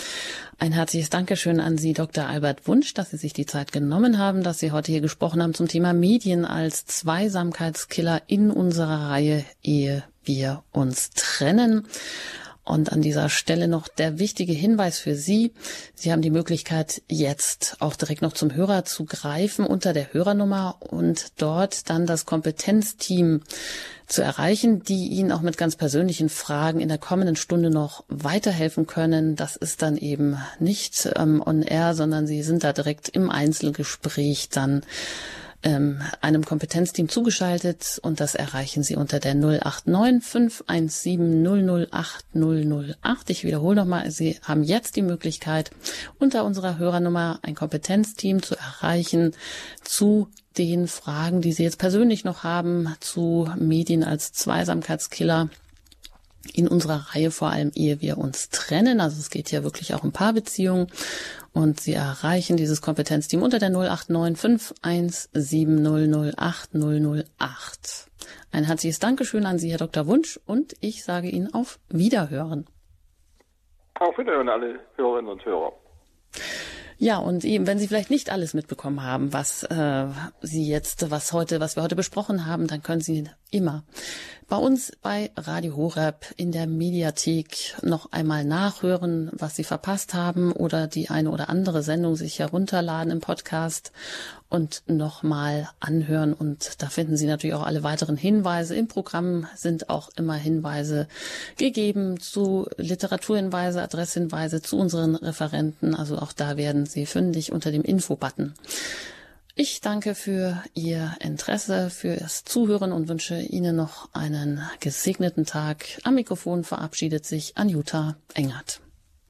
Ein herzliches Dankeschön an Sie, Dr. Albert Wunsch, dass Sie sich die Zeit genommen haben, dass Sie heute hier gesprochen haben zum Thema Medien als Zweisamkeitskiller in unserer Reihe, ehe wir uns trennen. Und an dieser Stelle noch der wichtige Hinweis für Sie. Sie haben die Möglichkeit, jetzt auch direkt noch zum Hörer zu greifen unter der Hörernummer und dort dann das Kompetenzteam zu erreichen, die Ihnen auch mit ganz persönlichen Fragen in der kommenden Stunde noch weiterhelfen können. Das ist dann eben nicht ähm, on air, sondern Sie sind da direkt im Einzelgespräch dann ähm, einem Kompetenzteam zugeschaltet und das erreichen Sie unter der 089 517 008 008. Ich wiederhole nochmal, Sie haben jetzt die Möglichkeit, unter unserer Hörernummer ein Kompetenzteam zu erreichen zu den Fragen, die Sie jetzt persönlich noch haben, zu Medien als Zweisamkeitskiller in unserer Reihe vor allem, ehe wir uns trennen. Also es geht hier wirklich auch um Paarbeziehungen. Und Sie erreichen dieses Kompetenzteam unter der 089 517 008 008. Ein herzliches Dankeschön an Sie, Herr Dr. Wunsch, und ich sage Ihnen auf Wiederhören. Auf Wiederhören, alle Hörerinnen und Hörer. Ja, und eben, wenn Sie vielleicht nicht alles mitbekommen haben, was äh, Sie jetzt, was heute, was wir heute besprochen haben, dann können Sie immer bei uns bei Radio Horeb in der Mediathek noch einmal nachhören, was Sie verpasst haben oder die eine oder andere Sendung sich herunterladen im Podcast und nochmal anhören. Und da finden Sie natürlich auch alle weiteren Hinweise. Im Programm sind auch immer Hinweise gegeben zu Literaturhinweise, Adresshinweise zu unseren Referenten. Also auch da werden Sie fündig unter dem Info-Button. Ich danke für Ihr Interesse, fürs Zuhören und wünsche Ihnen noch einen gesegneten Tag. Am Mikrofon verabschiedet sich Anjuta Engert.